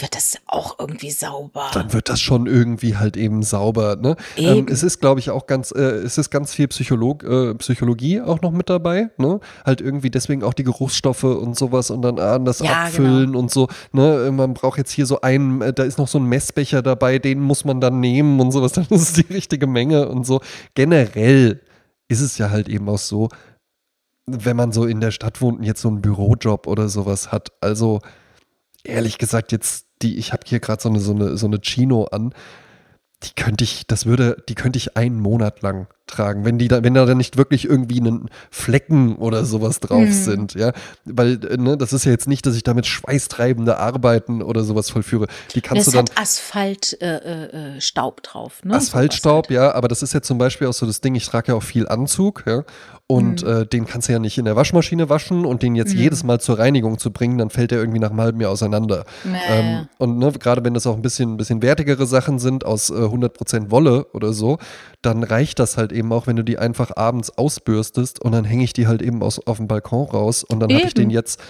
wird das auch irgendwie sauber. Dann wird das schon irgendwie halt eben sauber. Ne? Ähm, Eben. es ist, glaube ich, auch ganz, äh, es ist ganz viel Psycholog, äh, Psychologie auch noch mit dabei. Ne? Halt irgendwie deswegen auch die Geruchsstoffe und sowas und dann ah, das Ja, Abfüllen und so. Ne? Äh, Man braucht jetzt hier so einen, äh, da ist noch so ein Messbecher dabei, den muss man dann nehmen und sowas. *laughs* Dann ist es die richtige Menge und so. Generell ist es ja halt eben auch so, wenn man so in der Stadt wohnt und jetzt so einen Bürojob oder sowas hat. Also ehrlich gesagt, jetzt die, ich habe hier gerade so eine, so eine, so eine Chino an, die könnte ich, das würde, die könnte ich einen Monat lang tragen, wenn die da, wenn da dann nicht wirklich irgendwie einen Flecken oder sowas drauf Mhm. sind, ja. Weil, äh, ne, das ist ja jetzt nicht, dass ich damit schweißtreibende Arbeiten oder sowas vollführe. Die kannst es du dann. hat Asphalt äh, äh, äh, drauf. Ne? Asphaltstaub, Sowas ja, aber das ist ja zum Beispiel auch so das Ding, ich trage ja auch viel Anzug, ja. Und Mhm. äh, den kannst du ja nicht in der Waschmaschine waschen und den jetzt jedes Mal zur Reinigung zu bringen, dann fällt der irgendwie nach einem halben Jahr auseinander. Ja, ja, ähm. Und ne, gerade wenn das auch ein bisschen, ein bisschen wertigere Sachen sind, aus äh, 100% Wolle oder so, dann reicht das halt eben auch, wenn du die einfach abends ausbürstest und dann hänge ich die halt eben aus, auf dem Balkon raus und dann habe ich den jetzt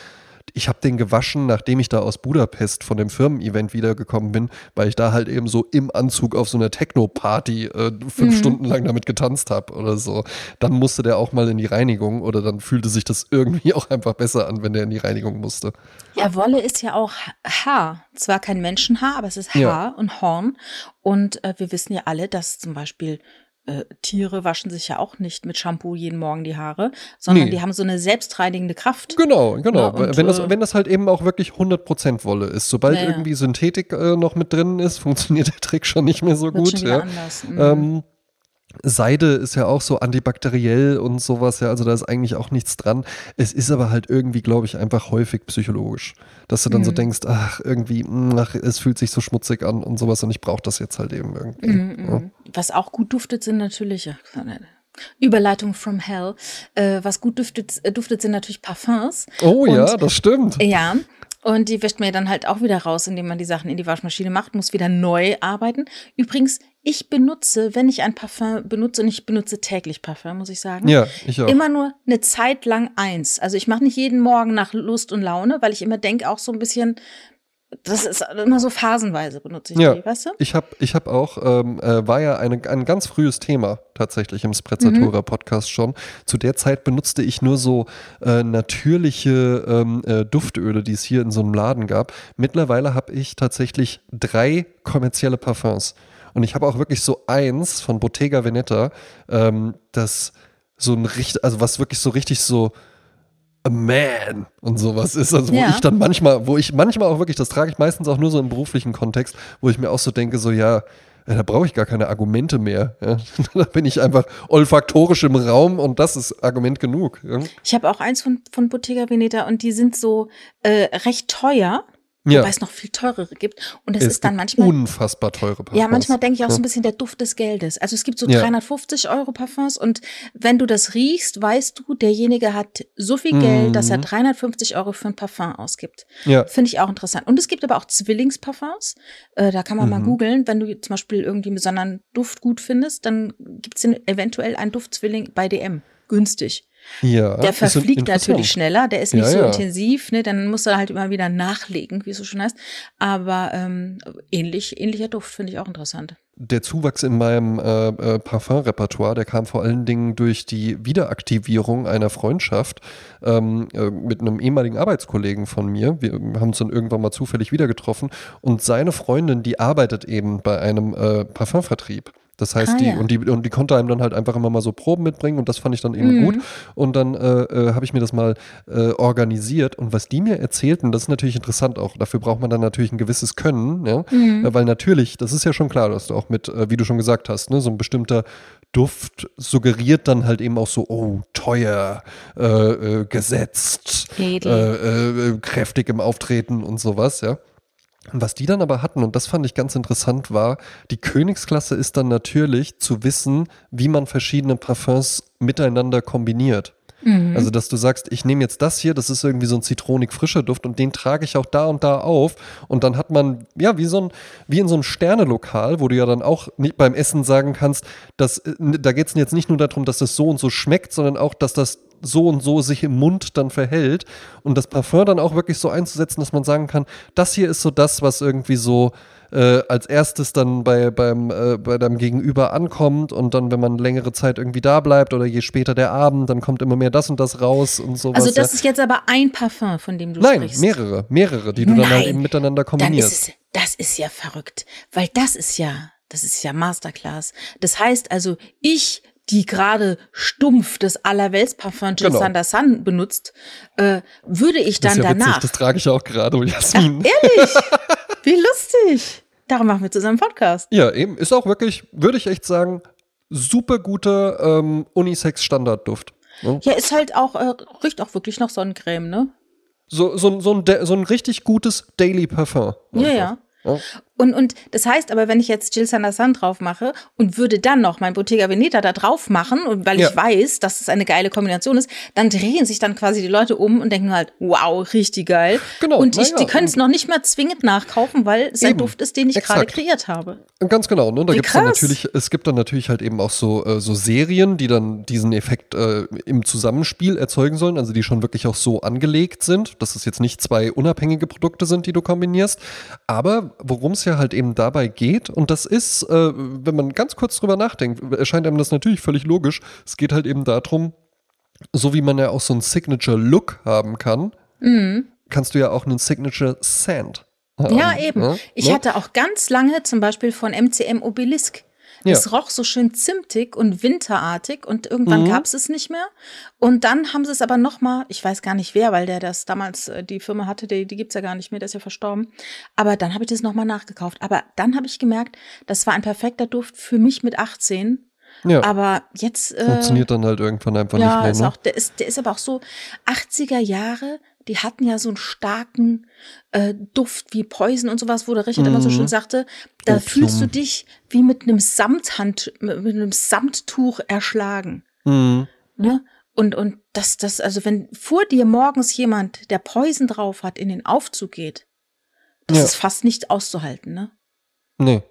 ich habe den gewaschen, nachdem ich da aus Budapest von dem Firmen-Event wiedergekommen bin, weil ich da halt eben so im Anzug auf so einer Techno-Party äh, fünf Mhm. Stunden lang damit getanzt habe oder so. Dann musste der auch mal in die Reinigung oder dann fühlte sich das irgendwie *laughs* auch einfach besser an, wenn der in die Reinigung musste. Ja, Wolle ist ja auch Haar. Zwar kein Menschenhaar, aber es ist Haar Ja. und Horn. Und äh, wir wissen ja alle, dass zum Beispiel äh, Tiere waschen sich ja auch nicht mit Shampoo jeden Morgen die Haare, sondern Nee. die haben so eine selbstreinigende Kraft. Genau, genau. Ja, und, wenn, das, äh, wenn das halt eben auch wirklich 100% Wolle ist. Sobald Ja, irgendwie Synthetik äh, noch mit drin ist, *laughs* funktioniert der Trick schon nicht mehr so Wird gut. Ja. anders. Mhm. Ähm, Seide ist ja auch so antibakteriell und sowas, ja, also da ist eigentlich auch nichts dran. Es ist aber halt irgendwie, glaube ich, einfach häufig psychologisch, dass du dann so Mhm. denkst, ach, irgendwie, mh, ach, es fühlt sich so schmutzig an und sowas und ich brauche das jetzt halt eben irgendwie. Mhm, Ja. mhm. Was auch gut duftet, sind natürlich ja, Überleitung from Hell. Äh, was gut duftet, äh, duftet, sind natürlich Parfums. Oh Und- ja, das stimmt. Ja. Und die wäscht man ja dann halt auch wieder raus, indem man die Sachen in die Waschmaschine macht, muss wieder neu arbeiten. Übrigens, ich benutze, wenn ich ein Parfum benutze, und ich benutze täglich Parfum, muss ich sagen. Ja, ich auch. Immer nur eine Zeit lang eins. Also ich mache nicht jeden Morgen nach Lust und Laune, weil ich immer denke auch so ein bisschen, das ist immer so phasenweise benutze ich Ja. die, weißt du? Ich habe ich hab auch, ähm, äh, war ja eine, ein ganz frühes Thema tatsächlich im Sprezzatura Podcast schon. Zu der Zeit benutzte ich nur so äh, natürliche ähm, äh, Duftöle, die es hier in so einem Laden gab. Mittlerweile habe ich tatsächlich drei kommerzielle Parfums. Und ich habe auch wirklich so eins von Bottega Veneta, ähm, das so ein richtig, also was wirklich so richtig so a man und sowas ist. Also wo Ja. ich dann manchmal, wo ich manchmal auch wirklich, das trage ich meistens auch nur so im beruflichen Kontext, wo ich mir auch so denke, so ja, ja, da brauche ich gar keine Argumente mehr. Ja. *laughs* Da bin ich einfach olfaktorisch im Raum und das ist Argument genug. Ja. Ich habe auch eins von, von Bottega Veneta und die sind so äh, recht teuer, Ja. wobei es noch viel teurere gibt. Und es Es ist dann manchmal unfassbar teure Parfums. Ja, manchmal denke ich auch so ein bisschen der Duft des Geldes. Also es gibt so Ja. 350 Euro Parfums und wenn du das riechst, weißt du, derjenige hat so viel Geld, dass er Mhm. 350 Euro für ein Parfum ausgibt. Ja. Finde ich auch interessant. Und es gibt aber auch Zwillingsparfums. Äh, da kann man mal Mhm. googeln. Wenn du zum Beispiel irgendwie einen besonderen Duft gut findest, dann gibt es eventuell einen Duftzwilling bei DM. Günstig. Ja, Der verfliegt natürlich schneller, der ist nicht Ja, so ja. intensiv, ne? Dann musst du halt immer wieder nachlegen, wie es so schön heißt. Aber ähm, ähnlich, ähnlicher Duft finde ich auch interessant. Der Zuwachs in meinem äh, äh, Parfum-Repertoire, der kam vor allen Dingen durch die Wiederaktivierung einer Freundschaft ähm, äh, mit einem ehemaligen Arbeitskollegen von mir. Wir haben uns dann irgendwann mal zufällig wieder getroffen und seine Freundin, die arbeitet eben bei einem äh, Parfumvertrieb. Das heißt, Ah, die, ja. und die, und die konnte einem dann halt einfach immer mal so Proben mitbringen und das fand ich dann eben Mhm. gut. Und dann äh, äh, habe ich mir das mal äh, organisiert. Und was die mir erzählten, das ist natürlich interessant auch. Dafür braucht man dann natürlich ein gewisses Können, ja. Mhm. Äh, weil natürlich, das ist ja schon klar, dass du auch mit, äh, wie du schon gesagt hast, ne, so ein bestimmter Duft suggeriert dann halt eben auch so, oh, teuer, äh, gesetzt, kräftig im Auftreten und sowas, ja. Was die dann aber hatten, und das fand ich ganz interessant, war, die Königsklasse ist dann natürlich zu wissen, wie man verschiedene Parfums miteinander kombiniert. Mhm. Also, dass du sagst, ich nehme jetzt das hier, das ist irgendwie so ein zitronig frischer Duft und den trage ich auch da und da auf. Und dann hat man, ja, wie so ein, wie in so einem Sternelokal, wo du ja dann auch nicht beim Essen sagen kannst, dass, äh, da geht es jetzt nicht nur darum, dass das so und so schmeckt, sondern auch, dass das so und so sich im Mund dann verhält und das Parfum dann auch wirklich so einzusetzen, dass man sagen kann, das hier ist so das, was irgendwie so äh, als erstes dann bei, beim, äh, bei deinem Gegenüber ankommt und dann, wenn man längere Zeit irgendwie da bleibt oder je später der Abend, dann kommt immer mehr das und das raus und sowas. Also das ja. ist jetzt aber ein Parfum, von dem du Nein, sprichst. mehrere, mehrere, die du dann halt Nein, eben miteinander kombinierst. ist es, das ist ja verrückt, weil das ist ja, das ist ja Masterclass. Das heißt also, ich, die gerade stumpf das Allerweltsparfum Jill Genau. Sander Sun benutzt, äh, würde ich das dann ist ja danach. witzig, das trage ich auch gerade, Jasmin. Ehrlich? *laughs* Wie lustig. Darum machen wir zusammen Podcast. Ja, eben, ist auch wirklich, würde ich echt sagen, super guter ähm, Unisex-Standardduft. Ne? Ja, ist halt auch, äh, riecht auch wirklich nach Sonnencreme, ne? So, so, so, ein, so ein richtig gutes Daily Parfum. Ja, ja. Ja. Und, und das heißt aber, wenn ich jetzt Jill Sander Sun drauf mache und würde dann noch mein Bottega Veneta da drauf machen, und weil Ja. ich weiß, dass es eine geile Kombination ist, dann drehen sich dann quasi die Leute um und denken halt, wow, richtig geil. Genau, Und ich, ja, die können es noch nicht mal zwingend nachkaufen, weil es ein Eben, Duft ist, den ich gerade kreiert habe. Ganz genau, ne? Da Wie gibt's dann natürlich, es gibt dann natürlich halt eben auch so, äh, so Serien, die dann diesen Effekt äh, im Zusammenspiel erzeugen sollen, also die schon wirklich auch so angelegt sind, dass es jetzt nicht zwei unabhängige Produkte sind, die du kombinierst. Aber worum es ja halt eben dabei geht, und das ist, äh, wenn man ganz kurz drüber nachdenkt, erscheint einem das natürlich völlig logisch. Es geht halt eben darum, so wie man ja auch so einen Signature-Look haben kann, kannst du ja auch einen Signature-Scent haben. Ja, eben. ne? Ich Ne? hatte auch ganz lange zum Beispiel von MCM Obelisk. Ja. roch so schön zimtig und winterartig und irgendwann Mhm. gab es es nicht mehr. Und dann haben sie es aber noch mal, ich weiß gar nicht wer, weil der das damals äh, die Firma hatte, die, die gibt's ja gar nicht mehr, der ist ja verstorben. Aber dann habe ich das noch mal nachgekauft. Aber dann habe ich gemerkt, das war ein perfekter Duft für mich mit 18. ja. Aber jetzt äh, Funktioniert dann halt irgendwann einfach ja, nicht mehr. ist Ne? auch, der, ist, der ist aber auch so 80er Jahre, die hatten ja so einen starken äh, Duft wie Poison und sowas, wo der Richard immer so Mhm. schön sagte, da Opium. fühlst du dich wie mit einem Samthand, mit mit einem Samttuch erschlagen. Mhm. Ne? Und, und das, das, also wenn vor dir morgens jemand, der Poison drauf hat, in den Aufzug geht, das Ja. ist fast nicht auszuhalten, ne? Nee.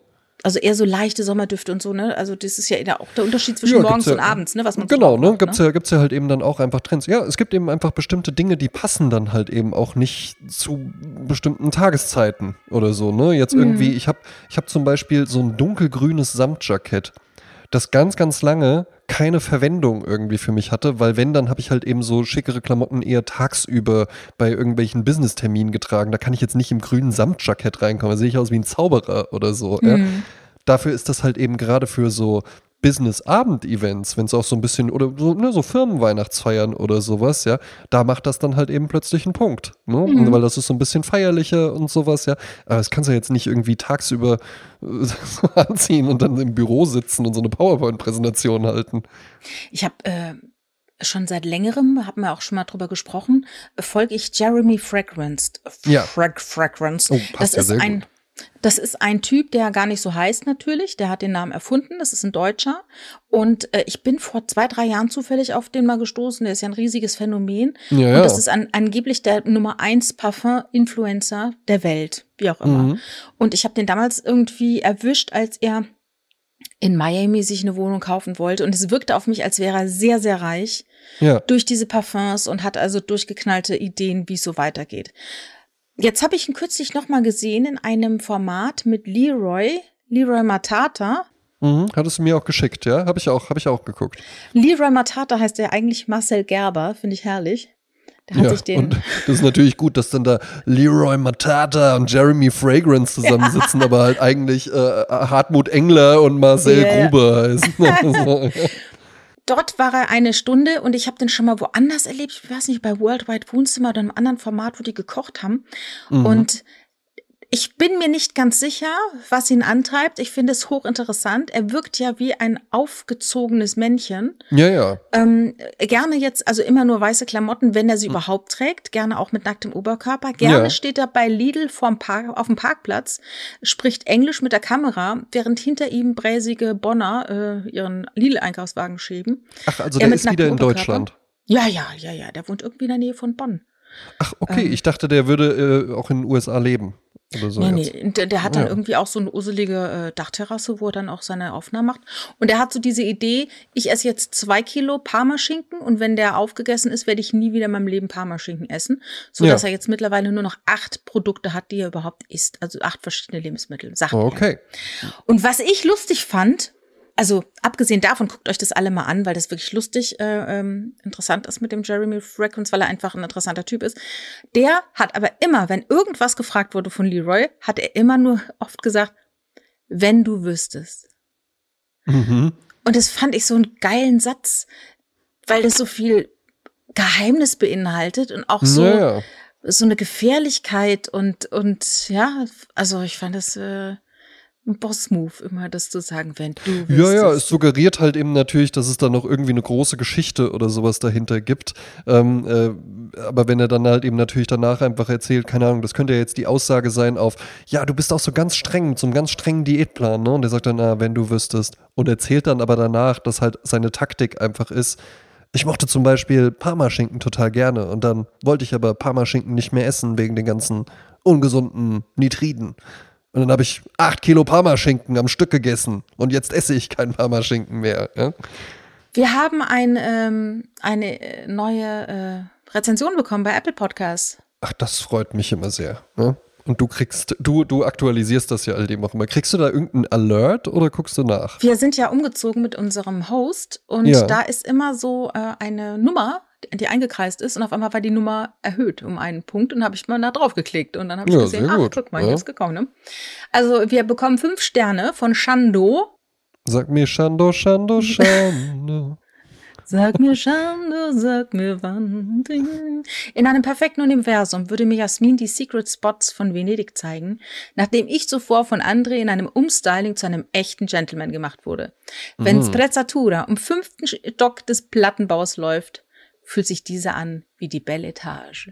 Also eher so leichte Sommerdüfte und so, ne? Also das ist ja auch der Unterschied zwischen ja, morgens ja, und abends, ne? Was man genau, so ne? Macht, gibt's ne? ja, gibt's ja halt eben dann auch einfach Trends. Ja, es gibt eben einfach bestimmte Dinge, die passen dann halt eben auch nicht zu bestimmten Tageszeiten oder so, ne? Jetzt mhm. irgendwie, ich habe ich hab zum Beispiel so ein dunkelgrünes Samtjackett das ganz, ganz lange keine Verwendung irgendwie für mich hatte, weil wenn, dann habe ich halt eben so schickere Klamotten eher tagsüber bei irgendwelchen Business-Terminen getragen. Da kann ich jetzt nicht im grünen Samtjackett reinkommen. Da sehe ich aus wie ein Zauberer oder so. Mhm. Ja. Dafür ist das halt eben gerade für so Business-Abend-Events, wenn es auch so ein bisschen, oder so, ne, so Firmenweihnachtsfeiern oder sowas, ja, da macht das dann halt eben plötzlich einen Punkt. Ne? Mhm. Weil das ist so ein bisschen feierlicher und sowas, ja. Aber das kannst du ja jetzt nicht irgendwie tagsüber äh, *laughs* anziehen und dann im Büro sitzen und so eine PowerPoint-Präsentation halten. Ich habe äh, schon seit längerem, haben wir auch schon mal drüber gesprochen, folge ich Jeremy Fragrance. Ja. Frag Fragrance. Oh, das ja ist ein. Gut das ist ein Typ, der gar nicht so heißt natürlich. Der hat den Namen erfunden. Das ist ein Deutscher. Und äh, ich bin vor zwei, drei Jahren zufällig auf den mal gestoßen. Der ist ja ein riesiges Phänomen. Ja, ja. Und das ist an, angeblich der Nummer eins Parfum-Influencer der Welt. Wie auch immer. Mhm. Und ich habe den damals irgendwie erwischt, als er in Miami sich eine Wohnung kaufen wollte. Und es wirkte auf mich, als wäre er sehr, sehr reich. Ja. Durch diese Parfums und hat also durchgeknallte Ideen, wie es so weitergeht. Jetzt habe ich ihn kürzlich noch mal gesehen in einem Format mit Leroy, Leroy Matata. Mhm, hattest du mir auch geschickt, ja? Habe ich auch, habe ich auch geguckt. Leroy Matata heißt ja eigentlich Marcel Gerber, finde ich herrlich. ja, und das ist natürlich gut, dass dann da Leroy Matata und Jeremy Fragrance zusammensitzen, ja. aber halt eigentlich äh, Hartmut Engler und Marcel yeah. Gruber heißen. *laughs* dort war er eine Stunde und ich habe den schon mal woanders erlebt. Ich weiß nicht, bei Worldwide Wohnzimmer oder einem anderen Format, wo die gekocht haben. Mhm. Und ich bin mir nicht ganz sicher, was ihn antreibt. Ich finde es hochinteressant. Er wirkt ja wie ein aufgezogenes Männchen. Ja, ja. Ähm, gerne jetzt, also immer nur weiße Klamotten, wenn er sie mhm. überhaupt trägt. Gerne auch mit nacktem Oberkörper. Gerne ja. steht er bei Lidl vorm Park, auf dem Parkplatz, spricht Englisch mit der Kamera, während hinter ihm bräsige Bonner äh, ihren Lidl-Einkaufswagen schieben. Ach, also der ist wieder in Deutschland. Ja, ja, ja, ja. Der wohnt irgendwie in der Nähe von Bonn. Ach, okay. Ähm, ich dachte, der würde äh, auch in den USA leben. Oder so nee, jetzt. nee, der, der hat dann ja. irgendwie auch so eine uselige äh, Dachterrasse, wo er dann auch seine Aufnahmen macht. Und er hat so diese Idee, ich esse jetzt zwei Kilo Parmaschinken und wenn der aufgegessen ist, werde ich nie wieder in meinem Leben Parmaschinken essen. So ja. dass er jetzt mittlerweile nur noch acht Produkte hat, die er überhaupt isst. Also acht verschiedene Lebensmittel. Sachen. Okay. Und was ich lustig fand, also abgesehen davon, guckt euch das alle mal an, weil das wirklich lustig, äh, ähm, interessant ist mit dem Jeremy Fragrance, weil er einfach ein interessanter Typ ist. Der hat aber immer, wenn irgendwas gefragt wurde von Leroy, hat er immer nur oft gesagt, wenn du wüsstest. Mhm. Und das fand ich so einen geilen Satz, weil das so viel Geheimnis beinhaltet und auch so, naja. so eine Gefährlichkeit und, und ja, also ich fand das, äh, ein Boss-Move, immer das zu sagen, wenn du willst. Ja, ja, es suggeriert halt eben natürlich, dass es da noch irgendwie eine große Geschichte oder sowas dahinter gibt. Ähm, äh, aber wenn er dann halt eben natürlich danach einfach erzählt, keine Ahnung, das könnte ja jetzt die Aussage sein auf, ja, du bist auch so ganz streng, mit so ganz strengen Diätplan, ne? Und er sagt dann, na, wenn du wüsstest. Und erzählt dann aber danach, dass halt seine Taktik einfach ist, ich mochte zum Beispiel Parmaschinken total gerne und dann wollte ich aber Parmaschinken nicht mehr essen wegen den ganzen ungesunden Nitriden. Und dann habe ich acht Kilo Parmaschinken am Stück gegessen. Und jetzt esse ich keinen Parmaschinken mehr. Ja? Wir haben ein, ähm, eine äh, neue äh, Rezension bekommen bei Apple Podcasts. Ach, das freut mich immer sehr. Ne? Und du kriegst, du, du aktualisierst das ja all dem auch immer. Kriegst du da irgendeinen Alert oder guckst du nach? Wir sind ja umgezogen mit unserem Host und ja. da ist immer so äh, eine Nummer, die eingekreist ist und auf einmal war die Nummer erhöht um einen Punkt und habe ich mal da drauf geklickt und dann habe ich ja, gesehen, ach, guck mal, ja. hier ist gekommen. Ne? Also wir bekommen fünf Sterne von Shando. Sag mir Shando, Shando, Shando. *laughs* Sag mir Schande, sag mir wann. In einem perfekten Universum würde mir Jasmin die Secret Spots von Venedig zeigen, nachdem ich zuvor von André in einem Umstyling zu einem echten Gentleman gemacht wurde. Wenn mhm. Sprezzatura um fünften Stock des Plattenbaus läuft, fühlt sich diese an wie die Belle Etage.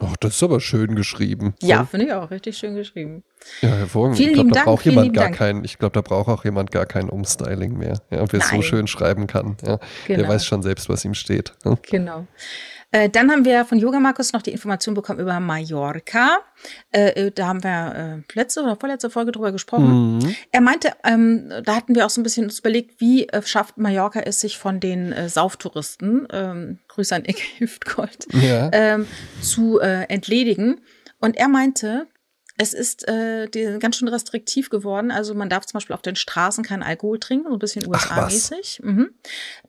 Ach, das ist aber schön geschrieben. Ja, finde ich auch richtig schön geschrieben. Ja, hervorragend. Vielen ich glaube, da braucht jemand gar kein, ich glaube, da braucht auch jemand gar kein Umstyling mehr. Ja, wer es so schön schreiben kann. Ja, genau. Der weiß schon selbst, was ihm steht. Ja. Genau. Äh, dann haben wir von Yoga Markus noch die Information bekommen über Mallorca. Äh, äh, da haben wir äh, letzte oder vorletzte Folge drüber gesprochen. Mhm. Er meinte, ähm, da hatten wir auch so ein bisschen uns überlegt, wie äh, schafft Mallorca es sich von den Sauftouristen, ähm, Grüße an Ecke Hüftgold, ja. ähm, zu entledigen. Und er meinte, es ist äh, die, ganz schön restriktiv geworden. Also man darf zum Beispiel auf den Straßen keinen Alkohol trinken, so ein bisschen USA-mäßig. Mhm.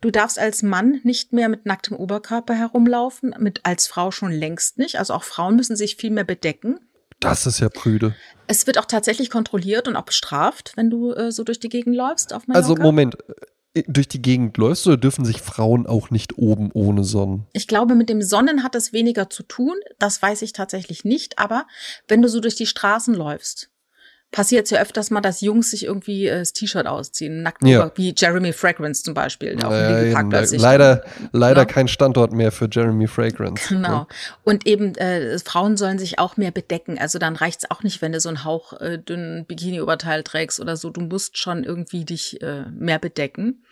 Du darfst als Mann nicht mehr mit nacktem Oberkörper herumlaufen, mit als Frau schon längst nicht. Also auch Frauen müssen sich viel mehr bedecken. Das ist ja prüde. Es wird auch tatsächlich kontrolliert und auch bestraft, wenn du äh, so durch die Gegend läufst auf Mallorca. Also Moment, durch die Gegend läufst oder dürfen sich Frauen auch nicht oben ohne Sonnen? Ich glaube, mit dem Sonnen hat es weniger zu tun. Das weiß ich tatsächlich nicht. Aber wenn du so durch die Straßen läufst, passiert es ja öfters mal, dass Jungs sich irgendwie äh, das T-Shirt ausziehen, nackt ja. wie Jeremy Fragrance zum Beispiel, der auf dem Parkplatz Leider, leider ja. kein Standort mehr für Jeremy Fragrance. Genau. Ja. Und eben äh, Frauen sollen sich auch mehr bedecken. Also dann reicht es auch nicht, wenn du so einen Hauch äh, dünnen Bikini-Oberteil trägst oder so. Du musst schon irgendwie dich äh, mehr bedecken.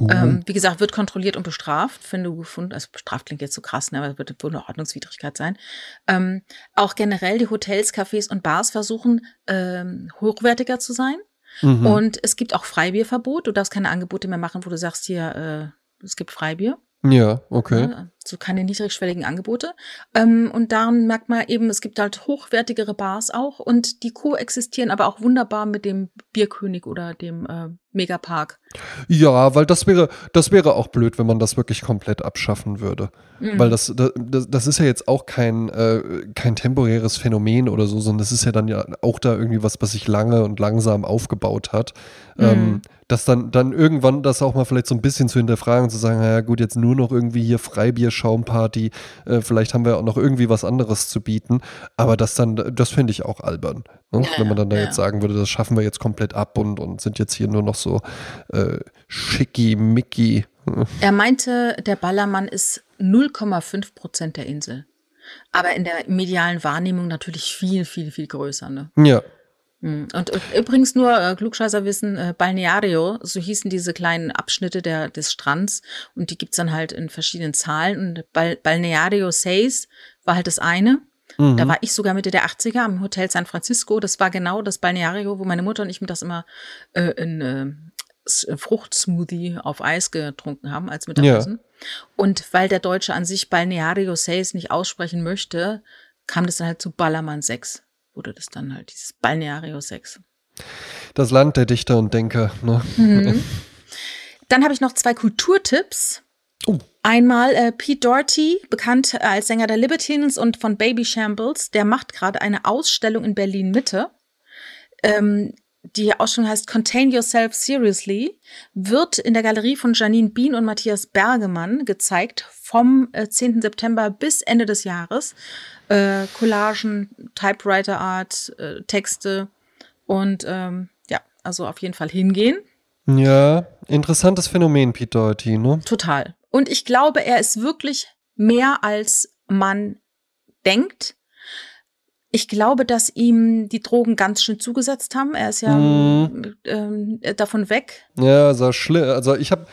Ähm, wie gesagt, wird kontrolliert und bestraft, wenn du gefunden, also bestraft klingt jetzt so krass, ne, aber es wird wohl eine Ordnungswidrigkeit sein. Ähm, auch generell die Hotels, Cafés und Bars versuchen, ähm, hochwertiger zu sein. Mhm. Und es gibt auch Freibierverbot. Du darfst keine Angebote mehr machen, wo du sagst hier, äh, es gibt Freibier. Ja, okay. Ja, so keine niedrigschwelligen Angebote. Ähm, und daran merkt man eben, es gibt halt hochwertigere Bars auch und die koexistieren aber auch wunderbar mit dem Bierkönig oder dem äh, Megapark. Ja, weil das wäre, das wäre auch blöd, wenn man das wirklich komplett abschaffen würde. Mhm. Weil das, das, das ist ja jetzt auch kein, äh, kein temporäres Phänomen oder so, sondern das ist ja dann ja auch da irgendwie was, was sich lange und langsam aufgebaut hat. Mhm. Ähm, dass dann, dann irgendwann das auch mal vielleicht so ein bisschen zu hinterfragen, zu sagen, naja gut, jetzt nur noch irgendwie hier Freibier Schaumparty, äh, vielleicht haben wir auch noch irgendwie was anderes zu bieten. Aber das dann, das finde ich auch albern. Ne? Ja, Wenn man dann da ja. jetzt sagen würde, das schaffen wir jetzt komplett ab und, und sind jetzt hier nur noch so äh, schicki, mickey. *laughs* Er meinte, der Ballermann ist 0,5 Prozent der Insel. Aber in der medialen Wahrnehmung natürlich viel, viel, viel größer. Ne? Ja. Und, und übrigens nur äh, Klugscheißer wissen, äh, Balneario, so hießen diese kleinen Abschnitte der, des Strands und die gibt's dann halt in verschiedenen Zahlen und Bal Balneario Seis war halt das eine. Mhm. Da war ich sogar Mitte der 80er am Hotel San Francisco. Das war genau das Balneario, wo meine Mutter und ich mir das immer äh, in äh, Fruchtsmoothie auf Eis getrunken haben als Mittagessen. Ja. Und weil der Deutsche an sich Balneario Seis nicht aussprechen möchte, kam das dann halt zu Ballermann 6 wurde das dann halt dieses Balneario 6. Das Land der Dichter und Denker. Ne? Mhm. *laughs* Dann habe ich noch zwei Kulturtipps. Oh. Einmal äh, Pete Doherty, bekannt als Sänger der Libertines und von Baby Shambles, der macht gerade eine Ausstellung in Berlin Mitte. Ähm, die Ausstellung heißt Contain Yourself Seriously, wird in der Galerie von Janine Bien und Matthias Bergemann gezeigt vom äh, 10. September bis Ende des Jahres äh, Collagen, Typewriter Art, äh, Texte und ähm, ja, also auf jeden Fall hingehen. Ja, interessantes Phänomen, Pete Doherty, ne? Total. Und ich glaube, er ist wirklich mehr als man denkt. Ich glaube, dass ihm die Drogen ganz schön zugesetzt haben. Er ist ja mm. ähm, davon weg. Ja, so schlimm. Also ich habe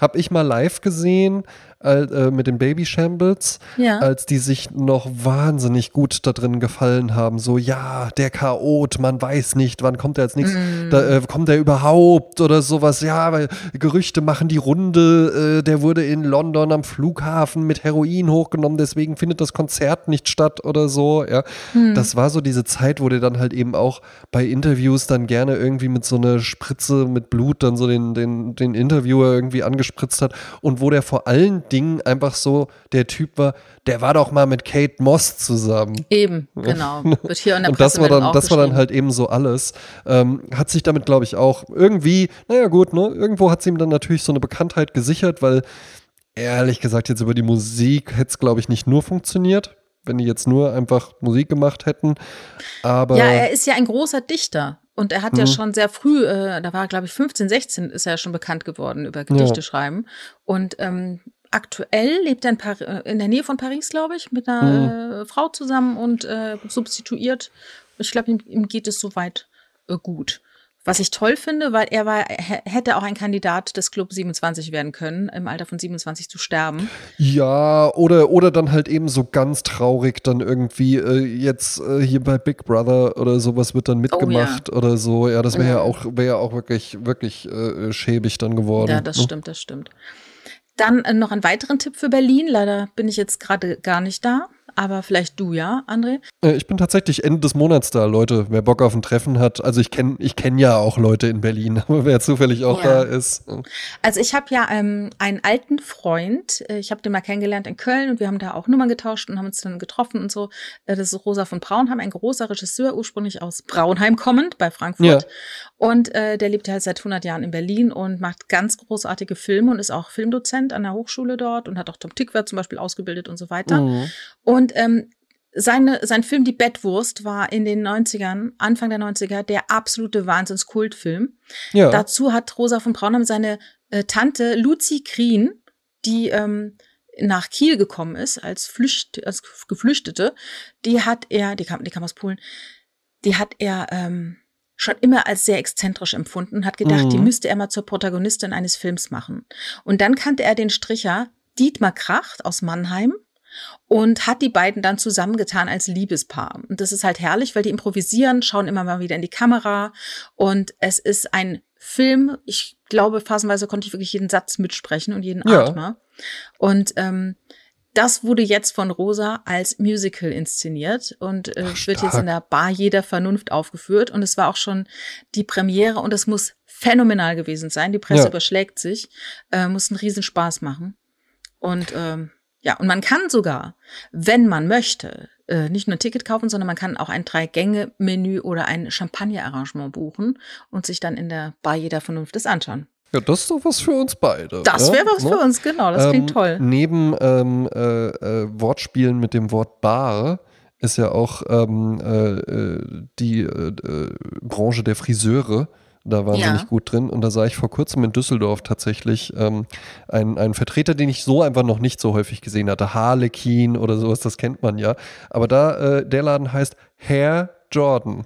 hab ich mal live gesehen äh, mit den Baby Shambles, ja. als die sich noch wahnsinnig gut da drin gefallen haben. So, ja, der Chaot, man weiß nicht, wann kommt er jetzt nichts, mm. da, äh, kommt er überhaupt oder sowas. Ja, weil Gerüchte machen die Runde, äh, der wurde in London am Flughafen mit Heroin hochgenommen, deswegen findet das Konzert nicht statt oder so. Ja, mm. das war so diese Zeit, wo der dann halt eben auch bei Interviews dann gerne irgendwie mit so einer Spritze mit Blut dann so den, den, den Interviewer irgendwie angespritzt hat und wo der vor allen Ding einfach so der Typ war, der war doch mal mit Kate Moss zusammen. Eben, genau. Wird hier in der Und das war dann, das war dann halt eben so alles. Ähm, hat sich damit, glaube ich, auch irgendwie, naja gut, ne, irgendwo hat sie ihm dann natürlich so eine Bekanntheit gesichert, weil ehrlich gesagt, jetzt über die Musik hätte es, glaube ich, nicht nur funktioniert wenn die jetzt nur einfach Musik gemacht hätten. Aber ja, er ist ja ein großer Dichter. Und er hat mhm. ja schon sehr früh, äh, da war er, glaube ich, 15, 16, ist er schon bekannt geworden über Gedichte ja. schreiben. Und ähm, aktuell lebt er in, Par äh, in der Nähe von Paris, glaube ich, mit einer mhm. äh, Frau zusammen und äh, substituiert. Ich glaube, ihm, ihm, geht es soweit äh, gut. Was ich toll finde, weil er war, hätte auch ein Kandidat des Club 27 werden können, im Alter von 27 zu sterben. Ja, oder, oder dann halt eben so ganz traurig dann irgendwie äh, jetzt äh, hier bei Big Brother oder sowas wird dann mitgemacht oh, ja. oder so. Ja, das wäre ja. ja auch, wäre ja auch wirklich, wirklich äh, schäbig dann geworden. Ja, das ne? stimmt, das stimmt. Dann äh, noch einen weiteren Tipp für Berlin. Leider bin ich jetzt gerade gar nicht da aber vielleicht du ja, André? Äh, ich bin tatsächlich Ende des Monats da, Leute. Wer Bock auf ein Treffen hat, also ich kenne ich kenn ja auch Leute in Berlin, *laughs* aber wer zufällig auch ja. da ist. Also ich habe ja ähm, einen alten Freund, äh, ich habe den mal kennengelernt in Köln und wir haben da auch Nummern getauscht und haben uns dann getroffen und so. Äh, das ist Rosa von Braunheim, ein großer Regisseur, ursprünglich aus Braunheim kommend bei Frankfurt. Ja. Und äh, der lebt halt seit 100 Jahren in Berlin und macht ganz großartige Filme und ist auch Filmdozent an der Hochschule dort und hat auch Tom Tickwer zum Beispiel ausgebildet und so weiter. Mhm. Und ähm, seine, sein Film Die Bettwurst war in den 90ern, Anfang der 90er, der absolute Wahnsinns-Kultfilm. Ja. Dazu hat Rosa von Braunheim seine äh, Tante Lucy Krien, die ähm, nach Kiel gekommen ist als, Flücht, als Geflüchtete, die hat er, die kam, die kam aus Polen, die hat er ähm, schon immer als sehr exzentrisch empfunden, hat gedacht, mhm. die müsste er mal zur Protagonistin eines Films machen. Und dann kannte er den Stricher Dietmar Kracht aus Mannheim und hat die beiden dann zusammengetan als Liebespaar. Und das ist halt herrlich, weil die improvisieren, schauen immer mal wieder in die Kamera und es ist ein Film, ich glaube, phasenweise konnte ich wirklich jeden Satz mitsprechen und jeden ja. Atmer. Und ähm, das wurde jetzt von Rosa als Musical inszeniert und äh, Ach, wird jetzt in der Bar jeder Vernunft aufgeführt. Und es war auch schon die Premiere und es muss phänomenal gewesen sein. Die Presse ja. überschlägt sich, äh, muss einen Riesenspaß machen. Und ähm, ja, und man kann sogar, wenn man möchte, äh, nicht nur ein Ticket kaufen, sondern man kann auch ein Drei-Gänge-Menü oder ein Champagner-Arrangement buchen und sich dann in der Bar jeder Vernunft das anschauen. Ja, das ist doch was für uns beide. Das wäre was ja? für ne? uns, genau. Das klingt ähm, toll. Neben ähm, äh, äh, Wortspielen mit dem Wort Bar ist ja auch ähm, äh, äh die Branche der Friseure da wahnsinnig ja. gut drin. Und da sah ich vor kurzem in Düsseldorf tatsächlich ähm, einen, einen Vertreter, den ich so einfach noch nicht so häufig gesehen hatte. Harlequin oder sowas, das kennt man ja. Aber da, der Laden heißt Hair Jordan.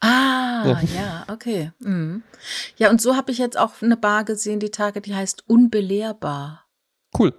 Ah, ja, okay. Mhm. Ja, und so habe ich jetzt auch eine Bar gesehen, die Tage, die heißt Unbelehrbar. Cool.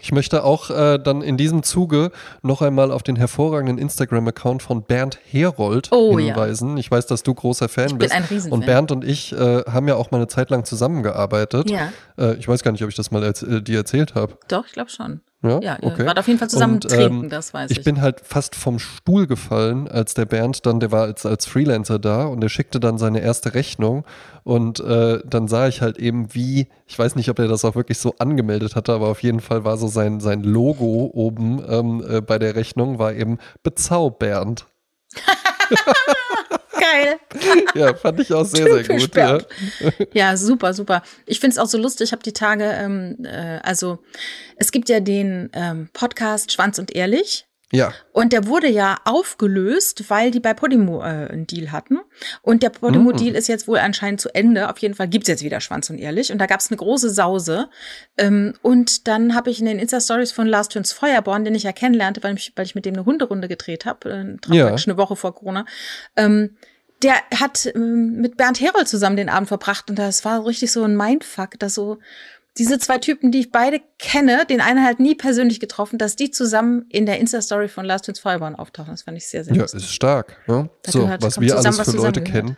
Ich möchte auch äh, dann in diesem Zuge noch einmal auf den hervorragenden Instagram-Account von Bernd Herold oh, hinweisen. Ja. Ich weiß, dass du großer Fan ich bist. Bin ein Riesenfan. Und Bernd und ich äh, haben ja auch mal eine Zeit lang zusammengearbeitet. Ja. Äh, ich weiß gar nicht, ob ich das mal erz äh, dir erzählt habe. Doch, ich glaube schon. Ja, ja okay. ihr wart auf jeden Fall zusammen und, trinken, ähm, das weiß ich. Ich bin halt fast vom Stuhl gefallen, als der Bernd dann, der war als, als Freelancer da und der schickte dann seine erste Rechnung und äh, dann sah ich halt eben wie, ich weiß nicht, ob er das auch wirklich so angemeldet hatte, aber auf jeden Fall war so sein, sein Logo oben ähm, äh, bei der Rechnung war eben Bezau Bernd. *laughs* Geil. Ja, fand ich auch sehr, sehr gut. Ja. ja. super, super. Ich finde es auch so lustig. Ich habe die Tage, ähm, äh, also es gibt ja den ähm, Podcast Schwanz und Ehrlich. Ja. Und der wurde ja aufgelöst, weil die bei Podimo äh, einen Deal hatten. Und der Podimo-Deal mm. ist jetzt wohl anscheinend zu Ende. Auf jeden Fall gibt's jetzt wieder Schwanz und Ehrlich. Und da gab's eine große Sause. Ähm, und dann habe ich in den Insta-Stories von Lars Töns Feuerborn, den ich ja kennenlernte, weil ich, weil ich mit dem eine Hunderunde gedreht habe, äh, ja. eine Woche vor Corona, ähm, der hat ähm, mit Bernd Herold zusammen den Abend verbracht. Und das war richtig so ein Mindfuck, dass so diese zwei Typen, die ich beide kenne, den einen halt nie persönlich getroffen, dass die zusammen in der Insta-Story von Last Twins Feuerborn auftauchen. Das fand ich sehr, sehr Ja, lustig. ist stark. Ne? So, gehört, was wir zusammen, alles für Leute kennen.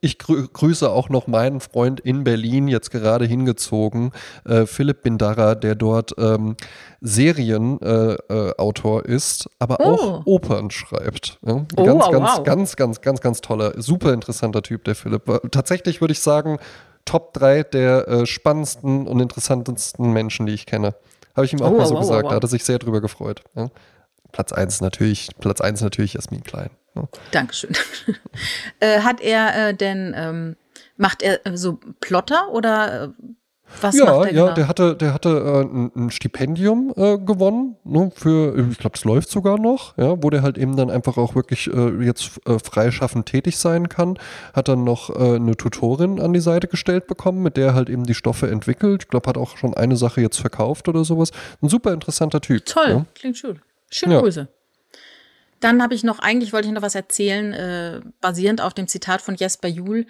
Ich grü grüße auch noch meinen Freund in Berlin, jetzt gerade hingezogen, äh, Philipp Bindarra, der dort ähm, Serienautor äh, äh, ist, aber oh. auch Opern schreibt. Ja? Oh, ganz, wow, ganz, wow. ganz, ganz, ganz, ganz toller, super interessanter Typ, der Philipp. Tatsächlich würde ich sagen, Top 3 der äh, spannendsten und interessantesten Menschen, die ich kenne. Habe ich ihm auch oh, mal so oh, gesagt. Oh, da hat er sich sehr drüber gefreut. Ja. Platz 1 natürlich, Platz 1 natürlich Jasmin Klein. Ja. Dankeschön. *laughs* äh, hat er äh, denn, ähm, macht er äh, so Plotter oder was ja, macht der ja, genau? der hatte, der hatte äh, ein, ein, Stipendium äh, gewonnen ne, für, ich glaube, es läuft sogar noch, ja, wo der halt eben dann einfach auch wirklich äh, jetzt äh, freischaffend tätig sein kann. Hat dann noch äh, eine Tutorin an die Seite gestellt bekommen, mit der halt eben die Stoffe entwickelt. Ich glaube, hat auch schon eine Sache jetzt verkauft oder sowas. Ein super interessanter Typ. Toll, ja. klingt schön. Schöne ja. Grüße. Dann habe ich noch, eigentlich wollte ich noch was erzählen, äh, basierend auf dem Zitat von Jesper Juhl.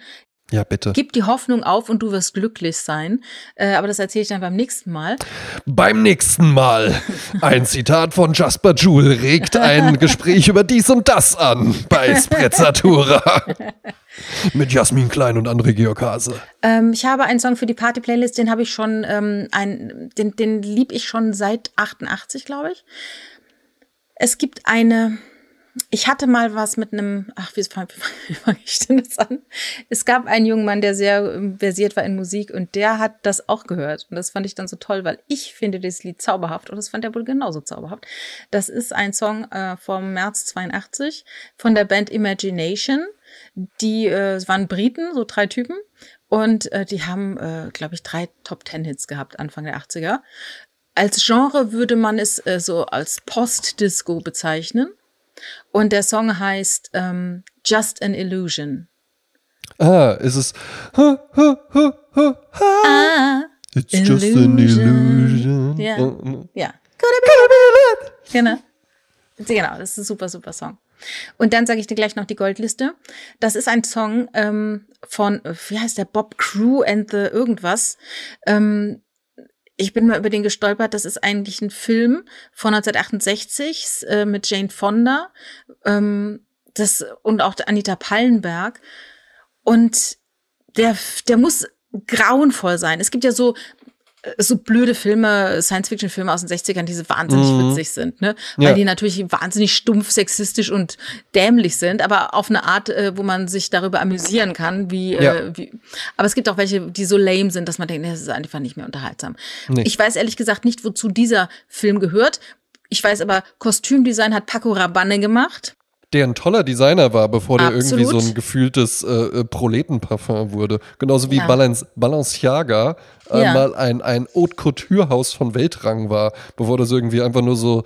Ja, bitte. Gib die Hoffnung auf und du wirst glücklich sein. Äh, aber das erzähle ich dann beim nächsten Mal. Beim nächsten Mal. Ein Zitat von Jasper Joule regt ein *laughs* Gespräch über dies und das an bei Sprezzatura. *laughs* Mit Jasmin Klein und André Georg Hase. Ähm, ich habe einen Song für die Party-Playlist, den habe ich schon, ähm, ein, den, den lieb ich schon seit 88, glaube ich. Es gibt eine, ich hatte mal was mit einem, ach, wie fange *laughs* fang ich denn das an? Es gab einen jungen Mann, der sehr ähm, versiert war in Musik und der hat das auch gehört. Und das fand ich dann so toll, weil ich finde das Lied zauberhaft und das fand er wohl genauso zauberhaft. Das ist ein Song äh, vom März 82 von der Band Imagination. Die äh, waren Briten, so drei Typen. Und äh, die haben, äh, glaube ich, drei Top-Ten-Hits gehabt Anfang der 80er. Als Genre würde man es äh, so als Post-Disco bezeichnen. Und der Song heißt ähm, Just an Illusion. Ah, ist es. Ah, It's just an illusion. Ja. Oh, oh. Ja. Could it be Genau. Genau, das ist ein super, super Song. Und dann sage ich dir gleich noch die Goldliste. Das ist ein Song ähm, von, äh, wie heißt der, Bob Crew and the irgendwas. Ähm, ich bin mal über den gestolpert. Das ist eigentlich ein Film von 1968 äh, mit Jane Fonda ähm, das, und auch Anita Pallenberg. Und der, der muss grauenvoll sein. Es gibt ja so so blöde Filme, Science-Fiction-Filme aus den 60ern, die so wahnsinnig Mhm. witzig sind, ne? Weil Ja. die natürlich wahnsinnig stumpf, sexistisch und dämlich sind, aber auf eine Art, äh, wo man sich darüber amüsieren kann, wie, Ja. äh, wie. Aber es gibt auch welche, die so lame sind, dass man denkt, nee, das ist einfach nicht mehr unterhaltsam. Nee. Ich weiß ehrlich gesagt nicht, wozu dieser Film gehört. Ich weiß aber, Kostümdesign hat Paco Rabanne gemacht. Der ein toller Designer war, bevor der irgendwie Absolut. so ein gefühltes äh, äh, Proletenparfum wurde. Genauso wie Ja. Balanc Balenciaga äh, Ja. mal ein, ein Haute Couture-Haus von Weltrang war, bevor das irgendwie einfach nur so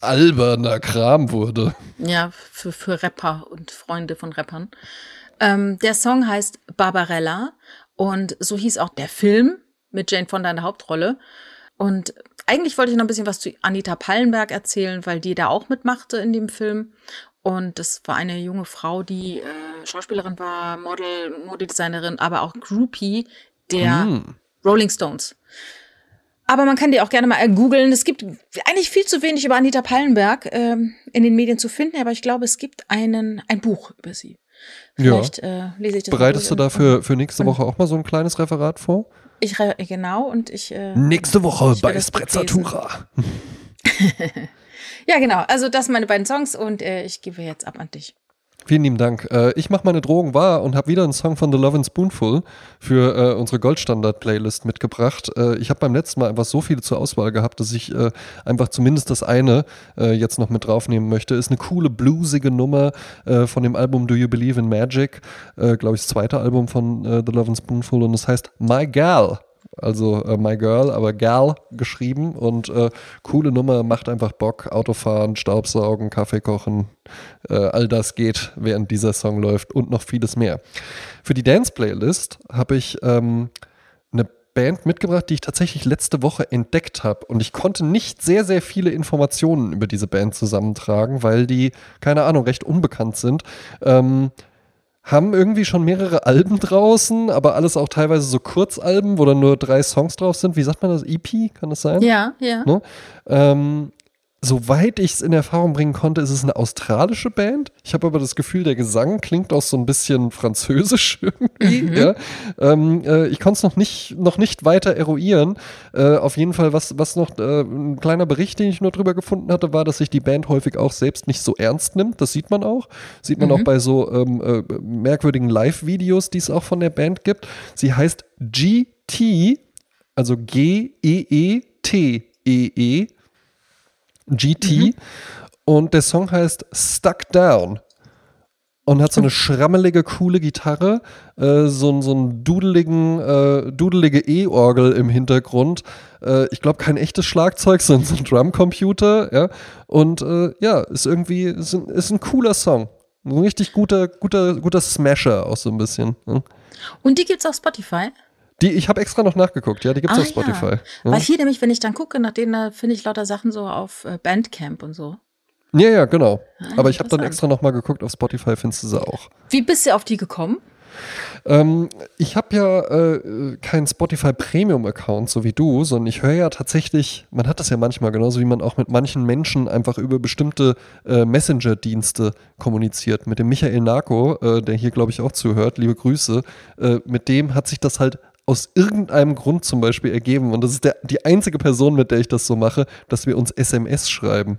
alberner Kram wurde. Ja, für, für Rapper und Freunde von Rappern. Ähm, der Song heißt Barbarella und so hieß auch der Film mit Jane Fonda in der Hauptrolle. Und eigentlich wollte ich noch ein bisschen was zu Anita Pallenberg erzählen, weil die da auch mitmachte in dem Film. Und das war eine junge Frau, die äh, Schauspielerin war, Model, Modedesignerin, aber auch Groupie der Hm. Rolling Stones. Aber man kann die auch gerne mal äh, googeln. Es gibt eigentlich viel zu wenig über Anita Pallenberg ähm, in den Medien zu finden, aber ich glaube, es gibt einen, ein Buch über sie. Vielleicht äh, lese ich das. Bereitest du dafür für nächste Woche auch mal so ein kleines Referat vor? Ich genau und ich. Äh, Nächste Woche ich bei Sprezzatura. *laughs* Ja, genau. Also das sind meine beiden Songs und äh, ich gebe jetzt ab an dich. Vielen lieben Dank. Äh, ich mache meine Drogen wahr und habe wieder einen Song von The Love and Spoonful für äh, unsere Goldstandard-Playlist mitgebracht. Äh, ich habe beim letzten Mal einfach so viele zur Auswahl gehabt, dass ich äh, einfach zumindest das eine äh, jetzt noch mit draufnehmen möchte. Ist eine coole, bluesige Nummer äh, von dem Album Do You Believe in Magic? Glaube ich, das zweite Album von The Love and Spoonful und es heißt My Gal. Also äh, My Girl, aber Gal geschrieben und äh, coole Nummer, macht einfach Bock. Autofahren, Staubsaugen, Kaffee kochen, äh, all das geht, während dieser Song läuft und noch vieles mehr. Für die Dance-Playlist habe ich ähm, eine Band mitgebracht, die ich tatsächlich letzte Woche entdeckt habe. Und ich konnte nicht sehr, sehr viele Informationen über diese Band zusammentragen, weil die, keine Ahnung, recht unbekannt sind. Ähm, haben irgendwie schon mehrere Alben draußen, aber alles auch teilweise so Kurzalben, wo dann nur drei Songs drauf sind. Wie sagt man das? EP? Kann das sein? Ja, ja. Ne? Ähm, soweit ich es in Erfahrung bringen konnte, ist es eine australische Band. Ich habe aber das Gefühl, der Gesang klingt auch so ein bisschen französisch *laughs* irgendwie. Ja? Ähm, äh, ich konnte es noch nicht, noch nicht weiter eruieren. Äh, auf jeden Fall, was, was noch äh, ein kleiner Bericht, den ich nur drüber gefunden hatte, war, dass sich die Band häufig auch selbst nicht so ernst nimmt. Das sieht man auch. Sieht man auch bei so ähm, äh, merkwürdigen Live-Videos, die es auch von der Band gibt. Sie heißt GT, also G-E-E-T-E-E. GT. Und der Song heißt Stuck Down. Und hat so eine schrammelige, coole Gitarre, äh, so, so einen dudeligen, äh, dudelige E-Orgel im Hintergrund. Äh, ich glaube, kein echtes Schlagzeug, *laughs* sondern so ein Drumcomputer. Ja? Und äh, ja, ist irgendwie, ist ein, ist ein cooler Song. Ein richtig guter, guter, guter Smasher auch so ein bisschen. Ne? Und die gibt's auf Spotify. Die, ich habe extra noch nachgeguckt, ja, die gibt's Ah, auf Spotify. Ja. Weil hier nämlich, wenn ich dann gucke, nach denen da finde ich lauter Sachen so auf äh, Bandcamp und so. Ja, ja, genau. Ah, Aber ich habe dann extra nochmal geguckt, auf Spotify findest du sie auch. Wie bist du auf die gekommen? Ähm, ich habe ja äh, keinen Spotify Premium-Account, so wie du, sondern ich höre ja tatsächlich, man hat das ja manchmal genauso, wie man auch mit manchen Menschen einfach über bestimmte äh, Messenger-Dienste kommuniziert. Mit dem Michael Narko, äh, der hier, glaube ich, auch zuhört, liebe Grüße, äh, mit dem hat sich das halt aus irgendeinem Grund zum Beispiel ergeben. Und das ist der, die einzige Person, mit der ich das so mache, dass wir uns SMS schreiben.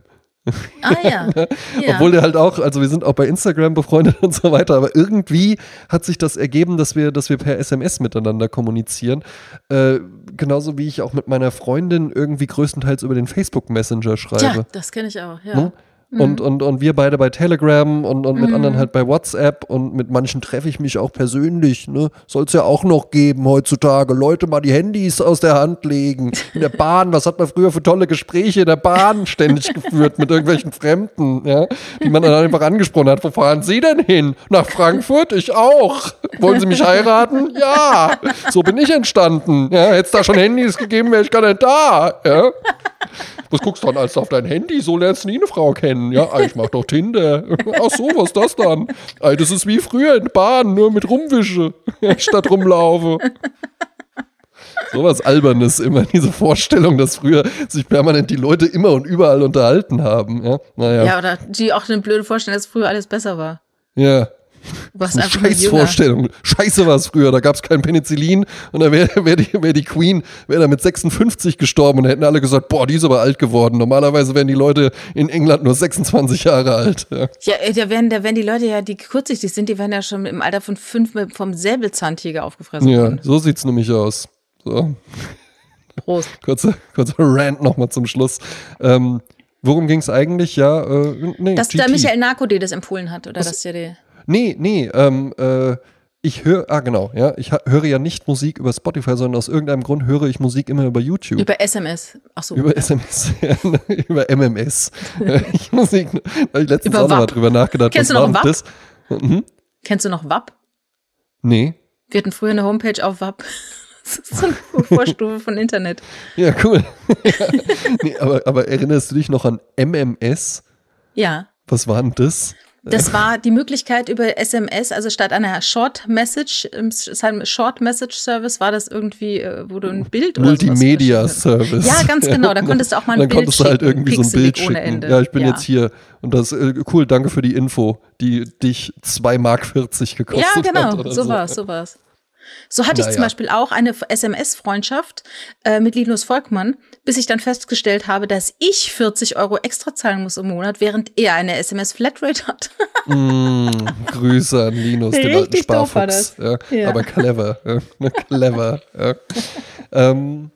Ah ja. *laughs* ja. Obwohl der halt auch, also wir sind auch bei Instagram befreundet *laughs* und so weiter, aber irgendwie hat sich das ergeben, dass wir, dass wir per SMS miteinander kommunizieren. Äh, genauso wie ich auch mit meiner Freundin irgendwie größtenteils über den Facebook Messenger schreibe. ja, das kenne ich auch. Ja. Und, und, und wir beide bei Telegram und, und mit anderen halt bei WhatsApp und mit manchen treffe ich mich auch persönlich. Ne? Soll es ja auch noch geben heutzutage. Leute mal die Handys aus der Hand legen. In der Bahn, was hat man früher für tolle Gespräche in der Bahn ständig geführt mit irgendwelchen Fremden, ja? die man dann einfach angesprochen hat. Wo fahren Sie denn hin? Nach Frankfurt? Ich auch. Wollen Sie mich heiraten? Ja. So bin ich entstanden. Ja? Hätte es da schon Handys gegeben, wäre ich gar nicht da. Ja? Was guckst du dann alles auf dein Handy? So lernst du nie eine Frau kennen. Ja, ah, ich mach doch Tinder. *laughs* Ach so, was ist das dann? Ah, das ist wie früher in Bahn, nur mit Rumwische *laughs* statt rumlaufe. Sowas Albernes immer, *laughs* diese Vorstellung, dass früher sich permanent die Leute immer und überall unterhalten haben. Ja, naja. ja, oder die auch eine blöde Vorstellung, dass früher alles besser war. Ja. Eine einfach. Scheißvorstellung. Scheiße war es früher. Da gab es kein Penicillin und da wäre wär die, wär die Queen wär da mit 56 gestorben und hätten alle gesagt, boah, die ist aber alt geworden. Normalerweise wären die Leute in England nur 26 Jahre alt. Ja. Ja, äh, da werden, da werden die Leute ja, die kurzsichtig sind, die werden ja schon im Alter von fünf vom Säbelzahntiger aufgefressen Ja, worden. so sieht's nämlich aus. So, Prost. *laughs* kurzer, kurzer Rant nochmal zum Schluss. Ähm, worum ging es eigentlich? Ja, äh, nee, Dass der TT. Michael Narko dir das empfohlen hat, oder dass der dir. Nee, nee, ähm, äh, ich höre, ah genau, ja, ich höre ja nicht Musik über Spotify, sondern aus irgendeinem Grund höre ich Musik immer über YouTube. Über SMS. Ach so. Über SMS, *laughs* über MMS. *laughs* ich Musik, da ich letztens Über auch nochmal drüber nachgedacht. Kennst du noch WAP? das? Mhm. Kennst du noch WAP? Nee. Wir hatten früher eine Homepage auf WAP. *laughs* Das ist so eine Vorstufe von Internet. Ja, cool. ja. Nee, aber, aber erinnerst du dich noch an MMS? Ja. Was war denn das? Das war die Möglichkeit über SMS, also statt einer Short Message, seinem Short Message Service war das irgendwie, äh, wo du ein Bild oder Multimedia. Service. Ja, ganz genau. Da konntest du auch mal ein *laughs* Dann Bild konntest du halt schicken, irgendwie so ein pixelig Bild ohne schicken. Ende. Ja, ich bin Ja. jetzt hier. Und das äh, cool, danke für die Info, die dich 2,40 Mark gekostet Ja, hat. genau, oder so war's, so war's. So hatte ich Naja. zum Beispiel auch eine SMS-Freundschaft äh, mit Linus Volkmann, bis ich dann festgestellt habe, dass ich 40 Euro extra zahlen muss im Monat, während er eine SMS-Flatrate hat. *laughs* Mm, Grüße an Linus, den alten Sparfuchs. Ja, Ja. Aber clever. Ja, *laughs* clever. Ähm,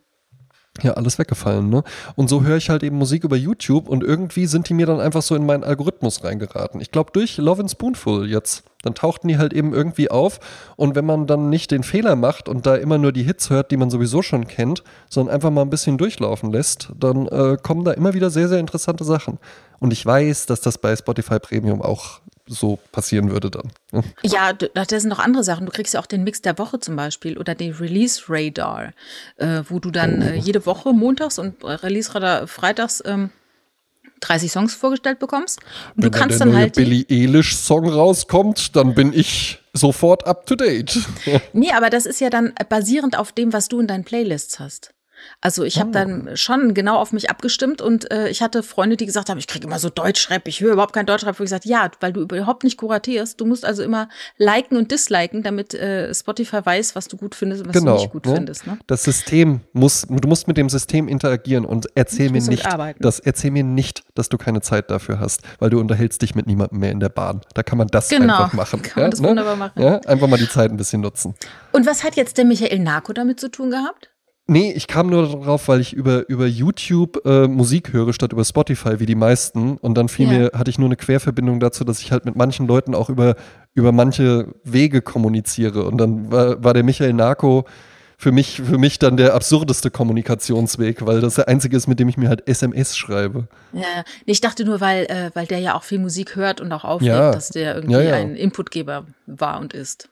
ja, alles weggefallen, ne? Und so höre ich halt eben Musik über YouTube und irgendwie sind die mir dann einfach so in meinen Algorithmus reingeraten. Ich glaube, durch Love and Spoonful jetzt. Dann tauchten die halt eben irgendwie auf und wenn man dann nicht den Fehler macht und da immer nur die Hits hört, die man sowieso schon kennt, sondern einfach mal ein bisschen durchlaufen lässt, dann äh, kommen da immer wieder sehr, sehr interessante Sachen. Und ich weiß, dass das bei Spotify Premium auch so passieren würde dann. ne? Ja, d- das sind noch andere Sachen. Du kriegst ja auch den Mix der Woche zum Beispiel oder den Release Radar, äh, wo du dann äh, jede Woche montags und äh, Release Radar freitags ähm, 30 Songs vorgestellt bekommst. Und Wenn du kannst der dann halt. die- Billie Eilish Song rauskommt, dann bin ich sofort up to date. Nee, aber das ist ja dann basierend auf dem, was du in deinen Playlists hast. Also ich Oh. habe dann schon genau auf mich abgestimmt und äh, ich hatte Freunde, die gesagt haben, ich kriege immer so Deutschrap, ich höre überhaupt kein Deutschrap. Wo ich gesagt, ja, weil du überhaupt nicht kuratierst. Du musst also immer liken und disliken, damit äh, Spotify weiß, was du gut findest und was du genau. nicht gut ne? findest. Ne? Das System muss, du musst mit dem System interagieren und erzähl Ich mir nicht, arbeiten. das, erzähl mir nicht, dass du keine Zeit dafür hast, weil du unterhältst dich mit niemandem mehr in der Bahn. Da kann man das Genau, einfach machen. *laughs* kann man das wunderbar machen. Ja, einfach mal die Zeit ein bisschen nutzen. Und was hat jetzt der Michael Narko damit zu tun gehabt? Nee, ich kam nur darauf, weil ich über, über YouTube äh, Musik höre statt über Spotify, wie die meisten. Und dann fiel Ja. mir, hatte ich nur eine Querverbindung dazu, dass ich halt mit manchen Leuten auch über, über manche Wege kommuniziere. Und dann war, war der Michael Narko für mich, für mich dann der absurdeste Kommunikationsweg, weil das der einzige ist, mit dem ich mir halt SMS schreibe. Ja, ich dachte nur, weil, äh, weil der ja auch viel Musik hört und auch auflegt, Ja. dass der irgendwie Ja, ja. ein Inputgeber war und ist.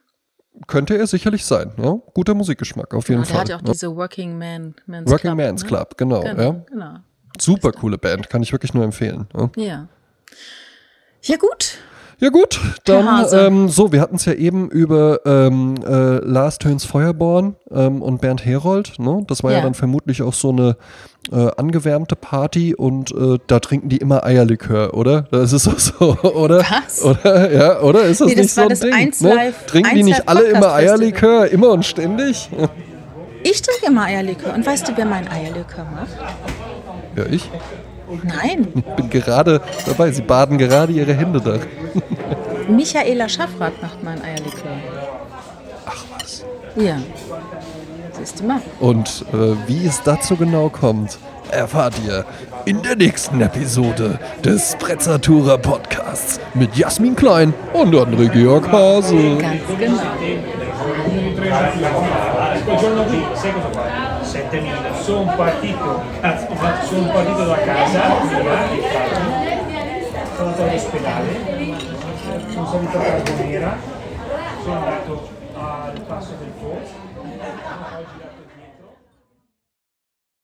Könnte er sicherlich sein, ja. Guter Musikgeschmack, auf jeden der Fall. hat ja auch ja. diese Working Man Man's Working Club, Man's ne? Club, genau. Genau, Ja. genau. Super coole Band, kann ich wirklich nur empfehlen. Ja. Ja. Ja, gut. Ja gut, dann ähm, so, wir hatten es ja eben über ähm, äh, Lars Töns Feuerborn ähm, und Bernd Herold. Ne? Das war ja. Ja. dann vermutlich auch so eine äh, angewärmte Party und äh, da trinken die immer Eierlikör, oder? Das ist auch *laughs* so, oder? Was? Oder? Ja, oder? Ist das Nee, das nicht so war ein das Ding? 1 ne? Live- Trinken die 1 nicht alle immer Festival. Eierlikör, immer und ständig? Ich trinke immer Eierlikör. Und weißt du, wer mein Eierlikör macht? Ja, ich Nein, *laughs* bin gerade dabei. Sie baden gerade ihre Hände da. Michaela Schaffrath macht mein Eierlikör. Ach was. Ja. Siehst du. Und äh, wie es dazu genau kommt, erfahrt ihr in der nächsten Episode des Prezzatura Podcasts mit Jasmin Klein und André Georg Hase. Ganz genau. Quel giorno qui, sai cosa fa? 7.000. Sono partito, anzi, sono partito da casa, via, di Fabio, sono andato all'ospedale, sono salito a Carbonera, sono andato al passo